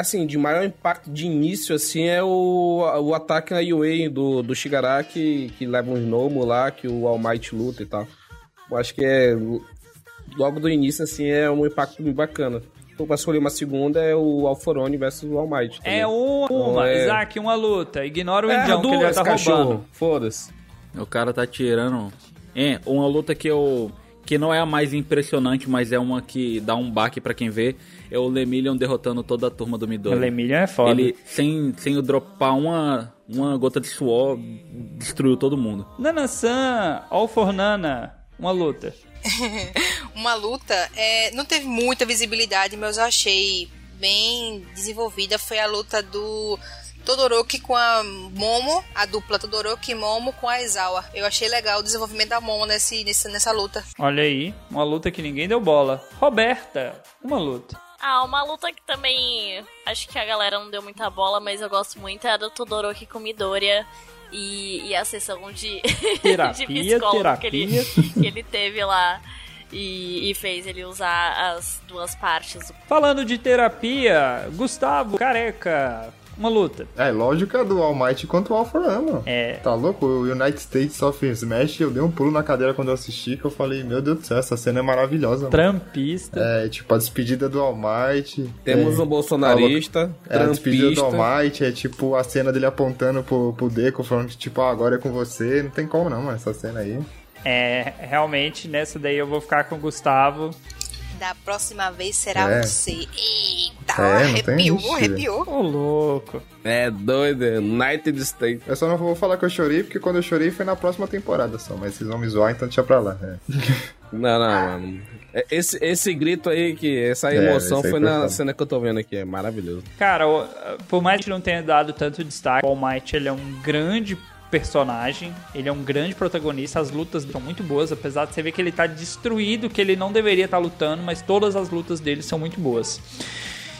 Assim, de maior impacto de início, assim, é o, o ataque na UA do, do Shigaraki, que leva um Nomo lá, que o All Might luta e tal. Eu acho que é. Logo do início, assim, é um impacto bem bacana. Então, pra escolher uma segunda, é o Alforone versus o All Might. também. É uma, uma. é- Isaac, uma luta. Ignora o É, indião que ele já duas, tá cachorro. roubando. Foda-se. O cara tá tirando. É, uma luta que eu. Que não é a mais impressionante, mas é uma que dá um baque pra quem vê. É o Lemillion derrotando toda a turma do O Midori. Lemillion é foda. Ele, sem, sem o dropar uma, uma gota de suor, destruiu todo mundo. Nana-san, All for Nana. Uma luta. Uma luta, é, não teve muita visibilidade, mas eu achei bem desenvolvida. Foi a luta do Todoroki com a Momo, a dupla Todoroki e Momo com a Aizawa. Eu achei legal o desenvolvimento da Momo nesse, nesse, nessa luta. Olha aí, uma luta que ninguém deu bola. Roberta, uma luta. Ah, uma luta que também acho que a galera não deu muita bola, mas eu gosto muito é a do Todoroki com Midoriya. E, e a sessão de, Terapia, de psicólogo que ele, que ele teve lá e, e fez ele usar as duas partes. Falando de terapia, Gustavo Careca, uma luta. É, lógico é do All Might contra o Alpha mano. É. Tá louco? O United States of Smash, eu dei um pulo na cadeira quando eu assisti, que eu falei, meu Deus do céu, essa cena é maravilhosa, mano. Trampista. É, tipo, a despedida do All Might. Temos é, um bolsonarista, É, a despedida do. All Might, é tipo a cena dele apontando pro, pro Deco, falando que, tipo, ah, agora é com você. Não tem como não, mano, essa cena aí. É, realmente, nessa daí eu vou ficar com o Gustavo. Da próxima vez será É. você. Eita, É, arrepiou, arrepiou. Ô, louco. É doido, é United States. Eu só não vou falar que eu chorei, porque quando eu chorei foi na próxima temporada só, mas vocês vão me zoar, então deixa pra lá. É. Não, não, mano. É, Esse, esse grito aí, que essa É, emoção foi na foda. cena que eu tô vendo aqui, é maravilhoso. Cara, por mais que não tenha dado tanto destaque, o All Might ele é um grande personagem, ele é um grande protagonista, as lutas são muito boas, apesar de você ver que ele tá destruído, que ele não deveria estar lutando, mas todas as lutas dele são muito boas.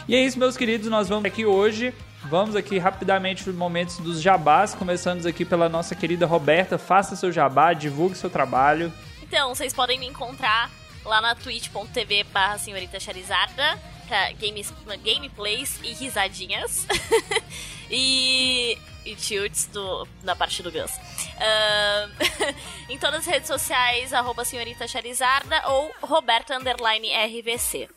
E é isso, meus queridos, nós vamos aqui hoje. Vamos aqui rapidamente para os momentos dos jabás, começando aqui pela nossa querida Roberta. Faça seu jabá, divulgue seu trabalho. Então, vocês podem me encontrar lá na twitch.tv barra senhorita Charizarda pra games, gameplays e risadinhas. e, e tilts do, da parte do Gus. Ahn, em todas as redes sociais, arroba senhorita Charizarda ou Roberta underline RVC.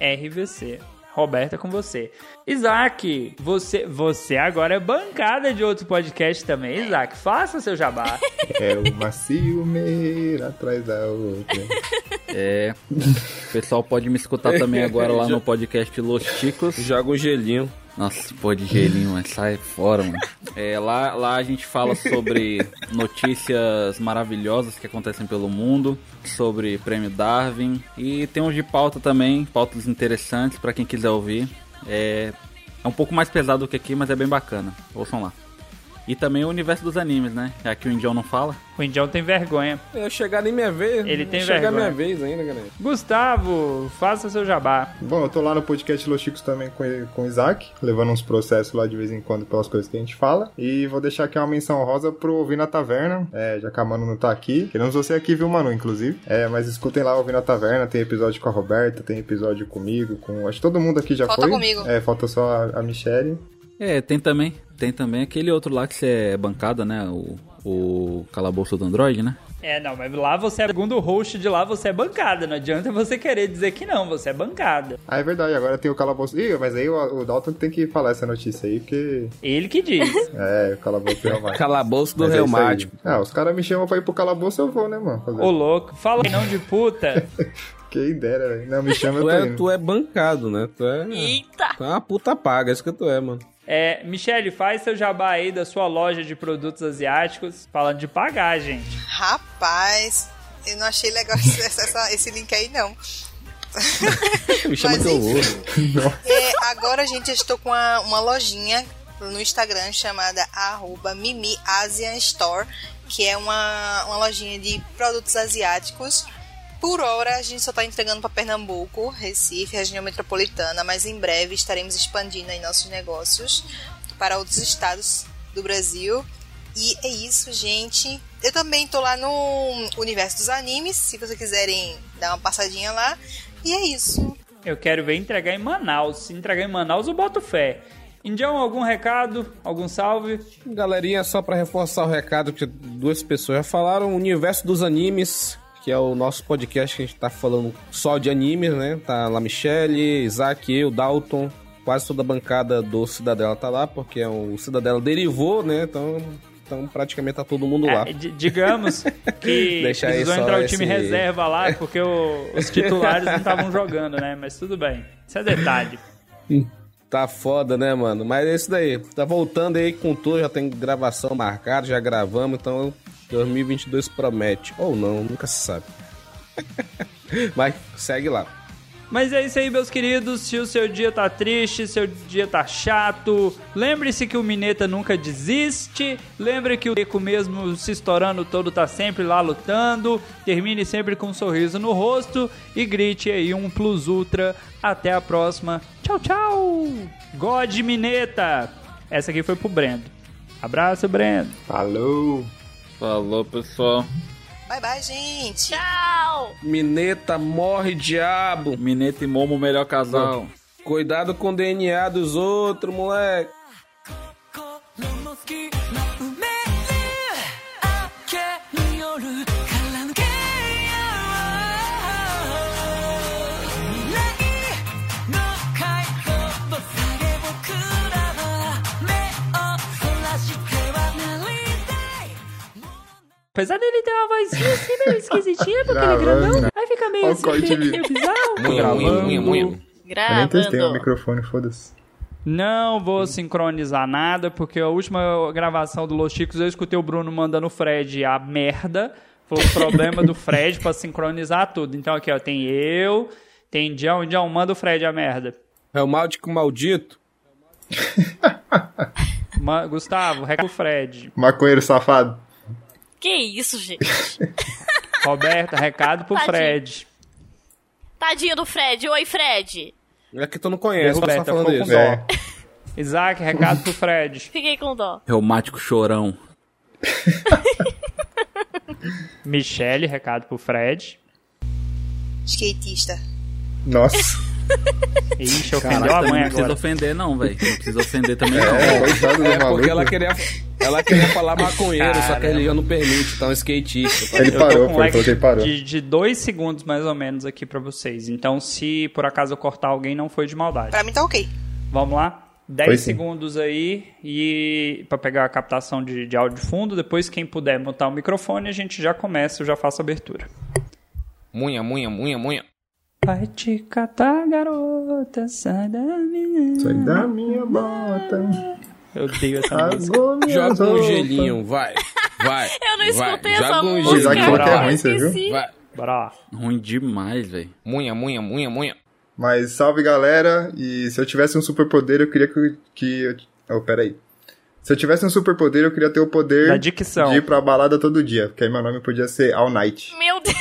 RVC. Roberta com você. Isaac, você, você agora é bancada de outro podcast também. Isaac, faça seu jabá. É uma ciumeira atrás da outra. É. O pessoal pode me escutar também agora lá no podcast Los Chicos. Joga um gelinho. Nossa, pô de gelinho, mas sai fora, mano. É, lá, lá a gente fala sobre notícias maravilhosas que acontecem pelo mundo, sobre prêmio Darwin e tem uns de pauta também, pautas interessantes pra quem quiser ouvir. É, é um pouco mais pesado do que aqui, mas é bem bacana. Ouçam lá. E também o universo dos animes, né? Já que o Indião não fala. O Indião tem vergonha. Eu chegar nem minha vez. Ele tem chegar vergonha. minha vez ainda, galera. Gustavo, faça seu jabá. Bom, eu tô lá no podcast Los Chicos também com, com o Isaac, levando uns processos lá de vez em quando pelas coisas que a gente fala. E vou deixar aqui uma menção rosa pro Ouvir na Taverna, é, já que a Manu não tá aqui. Queremos você aqui, viu, Manu, inclusive. É, mas escutem lá Ouvir na Taverna, tem episódio com a Roberta, tem episódio comigo, com... Acho que todo mundo aqui já Falta foi. comigo. É, falta só a, a Michelle. É, tem também. Tem também aquele outro lá que você é bancada, né? O, o calabouço do Android, né? É, não, mas lá você é segundo o host de lá, você é bancada. Não adianta você querer dizer que não, você é bancada. Ah, é verdade, agora tem o calabouço. Ih, mas aí o, o Dalton tem que falar essa notícia aí, porque. Ele que diz. É, o calabouço do reumático. Calabouço do Mas é reumático. Ah, os caras me chamam pra ir pro calabouço, eu vou, né, mano? Fazer. Ô louco, fala aí não de puta. Quem dera, velho. Não, me chama, eu Tu tô é, indo. tu é bancado, né? Tu é, Eita! tu é uma puta paga, é isso que tu é, mano. É, Michele, faz seu jabá aí da sua loja de produtos asiáticos. Falando de pagar, gente. Rapaz, eu não achei legal esse, essa- esse link aí, não. Me chama Mas vou. É, agora, gente, eu estou com uma, uma lojinha no Instagram chamada arroba Mimi Asian Store, que é uma, uma lojinha de produtos asiáticos. Por hora, a gente só está entregando para Pernambuco, Recife, região metropolitana, mas em breve estaremos expandindo aí nossos negócios para outros estados do Brasil. E é isso, gente. Eu também tô lá no universo dos animes, se vocês quiserem dar uma passadinha lá. E é isso. Eu quero ver entregar em Manaus. Se entregar em Manaus, eu boto fé. Indião, algum recado? Algum salve? Galerinha, só pra reforçar o recado que duas pessoas já falaram, o Universo dos Animes, que é o nosso podcast que a gente tá falando só de animes, né? Tá lá Michele, Isaac, eu, Dalton, quase toda a bancada do Cidadela tá lá, porque é o Cidadela derivou, né? Então, então praticamente tá todo mundo lá. É, di- digamos que Deixa aí precisou só entrar o time esse- reserva lá porque o- os titulares não estavam jogando, né? Mas tudo bem. Isso é detalhe. Tá foda, né, mano? Mas é isso daí. Tá voltando aí com tudo, já tem gravação marcada, já gravamos, então 2022 promete. Ou não, nunca se sabe. Mas segue lá. Mas é isso aí, meus queridos. Se o seu dia tá triste, seu dia tá chato, lembre-se que o Mineta nunca desiste. Lembre que o Deco mesmo se estourando todo tá sempre lá lutando. Termine sempre com um sorriso no rosto e grite aí um plus ultra. Até a próxima. Tchau, tchau. God Mineta. Essa aqui foi pro Brendo. Abraço, Brendo. Falou! Falou, pessoal. Bye bye, gente. Tchau! Mineta morre, diabo. Mineta e Momo, melhor casal. Cuidado com o DNA dos outros, moleque. Apesar dele ter uma vozinha assim meio esquisitinha, porque ele é Gravando. grandão, aí fica meio assim, meio bizarro. Munha, munha, munha, munha. Eu nem testei o Gravando. microfone, foda-se. Não vou sincronizar nada, porque a última gravação do Los Chicos eu escutei o Bruno mandando o Fred a merda. Foi o problema do Fred pra sincronizar tudo. Então aqui, ó, tem eu, tem John, John, manda o Fred a merda. É o Máldico maldito. Ma- Gustavo, recado o Fred. Maconheiro safado. Que isso, gente? Roberta, recado pro Tadinho. Fred. Tadinho do Fred. Oi, Fred. É que tu não conhece, tá Roberta, falando ficou com isso. dó. É. Isaac, recado pro Fred. Fiquei com dó. Reumático chorão. Michele, recado pro Fred. Skatista. Nossa. Ixi, ofendeu Caraca, a mãe não precisa ofender, não, velho. Não precisa ofender também, não. É, do É maluco. porque ela queria, ela queria falar maconheiro, só que a religião não permite, então skatista. Ele Eu tô parou, com foi, like falou que ele parou. de, de dois segundos mais ou menos aqui pra vocês. Então, se por acaso eu cortar alguém, não foi de maldade. Pra mim tá ok. Vamos lá? Foi 10 sim. segundos aí e para pegar a captação de, de áudio de fundo. Depois, quem puder mutar o microfone, a gente já começa, eu já faço a abertura. Munha, munha, munha, munha. Vai te catar, garota, sai da minha. Sai da minha bota. Eu odeio essa música. Joga um gelinho, vai. Vai. Eu não vai. escutei Joga essa um música. Que é Bora. ruim, você viu? Vai. Bora lá. Ruim demais, velho. Munha, munha, munha, munha. Mas salve galera, e se eu tivesse um superpoder, eu queria que. que oh, peraí. Se eu tivesse um superpoder, eu queria ter o poder Da dicção. de ir pra balada todo dia, porque aí meu nome podia ser All Night. Meu Deus.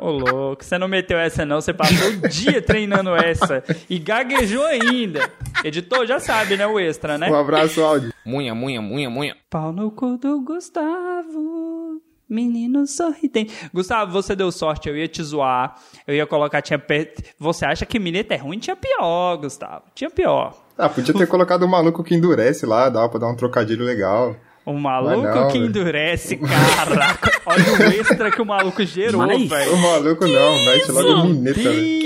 Ô, louco, você não meteu essa não, você passou o dia treinando essa e gaguejou ainda. Editor já sabe, né, o extra, né? Um abraço, Audi. Munha, munha, munha, munha. Pau no cu do Gustavo, menino sorridente. Gustavo, você deu sorte, eu ia te zoar, eu ia colocar, tinha... pe- Você acha que Mineta é ruim? Tinha pior, Gustavo, tinha pior. Ah, podia ter colocado um maluco que endurece lá, dava pra dar um trocadilho legal. O maluco não, que velho. endurece, caraca. Olha o extra que o maluco gerou, Mas- O velho. maluco não, mete logo mineta, velho.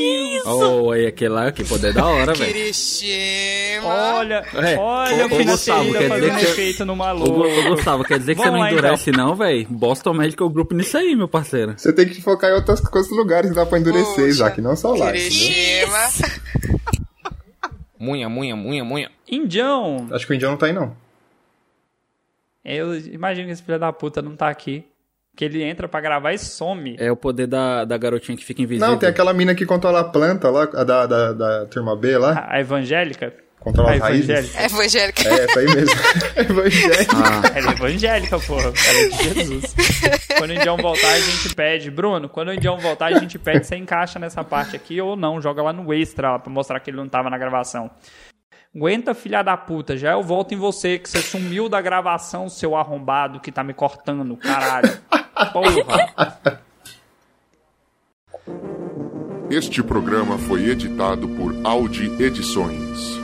Oh, aí aquele lá, que poder da hora, velho. Cristina. Olha, É, olha fina Gustavo, quer dizer que- efeito no maluco. Ô, Gustavo, quer dizer que Vamos você lá, não endurece não, velho? Boston Medical Group nisso aí, meu parceiro. Você tem que focar em outras coisas lugares que dá pra endurecer, Poxa, Isaac, não só lá. Munha, munha, munha, munha. Indião, Acho que o indiano não tá aí, não. Eu imagino que esse filho da puta não tá aqui. Que ele entra pra gravar e some. É o poder da, da garotinha que fica invisível. Não, tem aquela mina que controla a planta lá, a da, da, da turma B lá. A evangélica? Controla A as raízes. evangélica. É evangélica. É, essa aí mesmo. Evangélica. Ah, Ela é evangélica, porra. Ela é de Jesus. Quando o Indião voltar, a gente pede. Bruno, quando o Indião voltar, a gente pede se encaixa nessa parte aqui ou não. Joga lá no extra pra mostrar que ele não tava na gravação. Aguenta, filha da puta. Já eu volto em você, que você sumiu da gravação, seu arrombado que tá me cortando, caralho. Porra. Este programa foi editado por Audi Edições.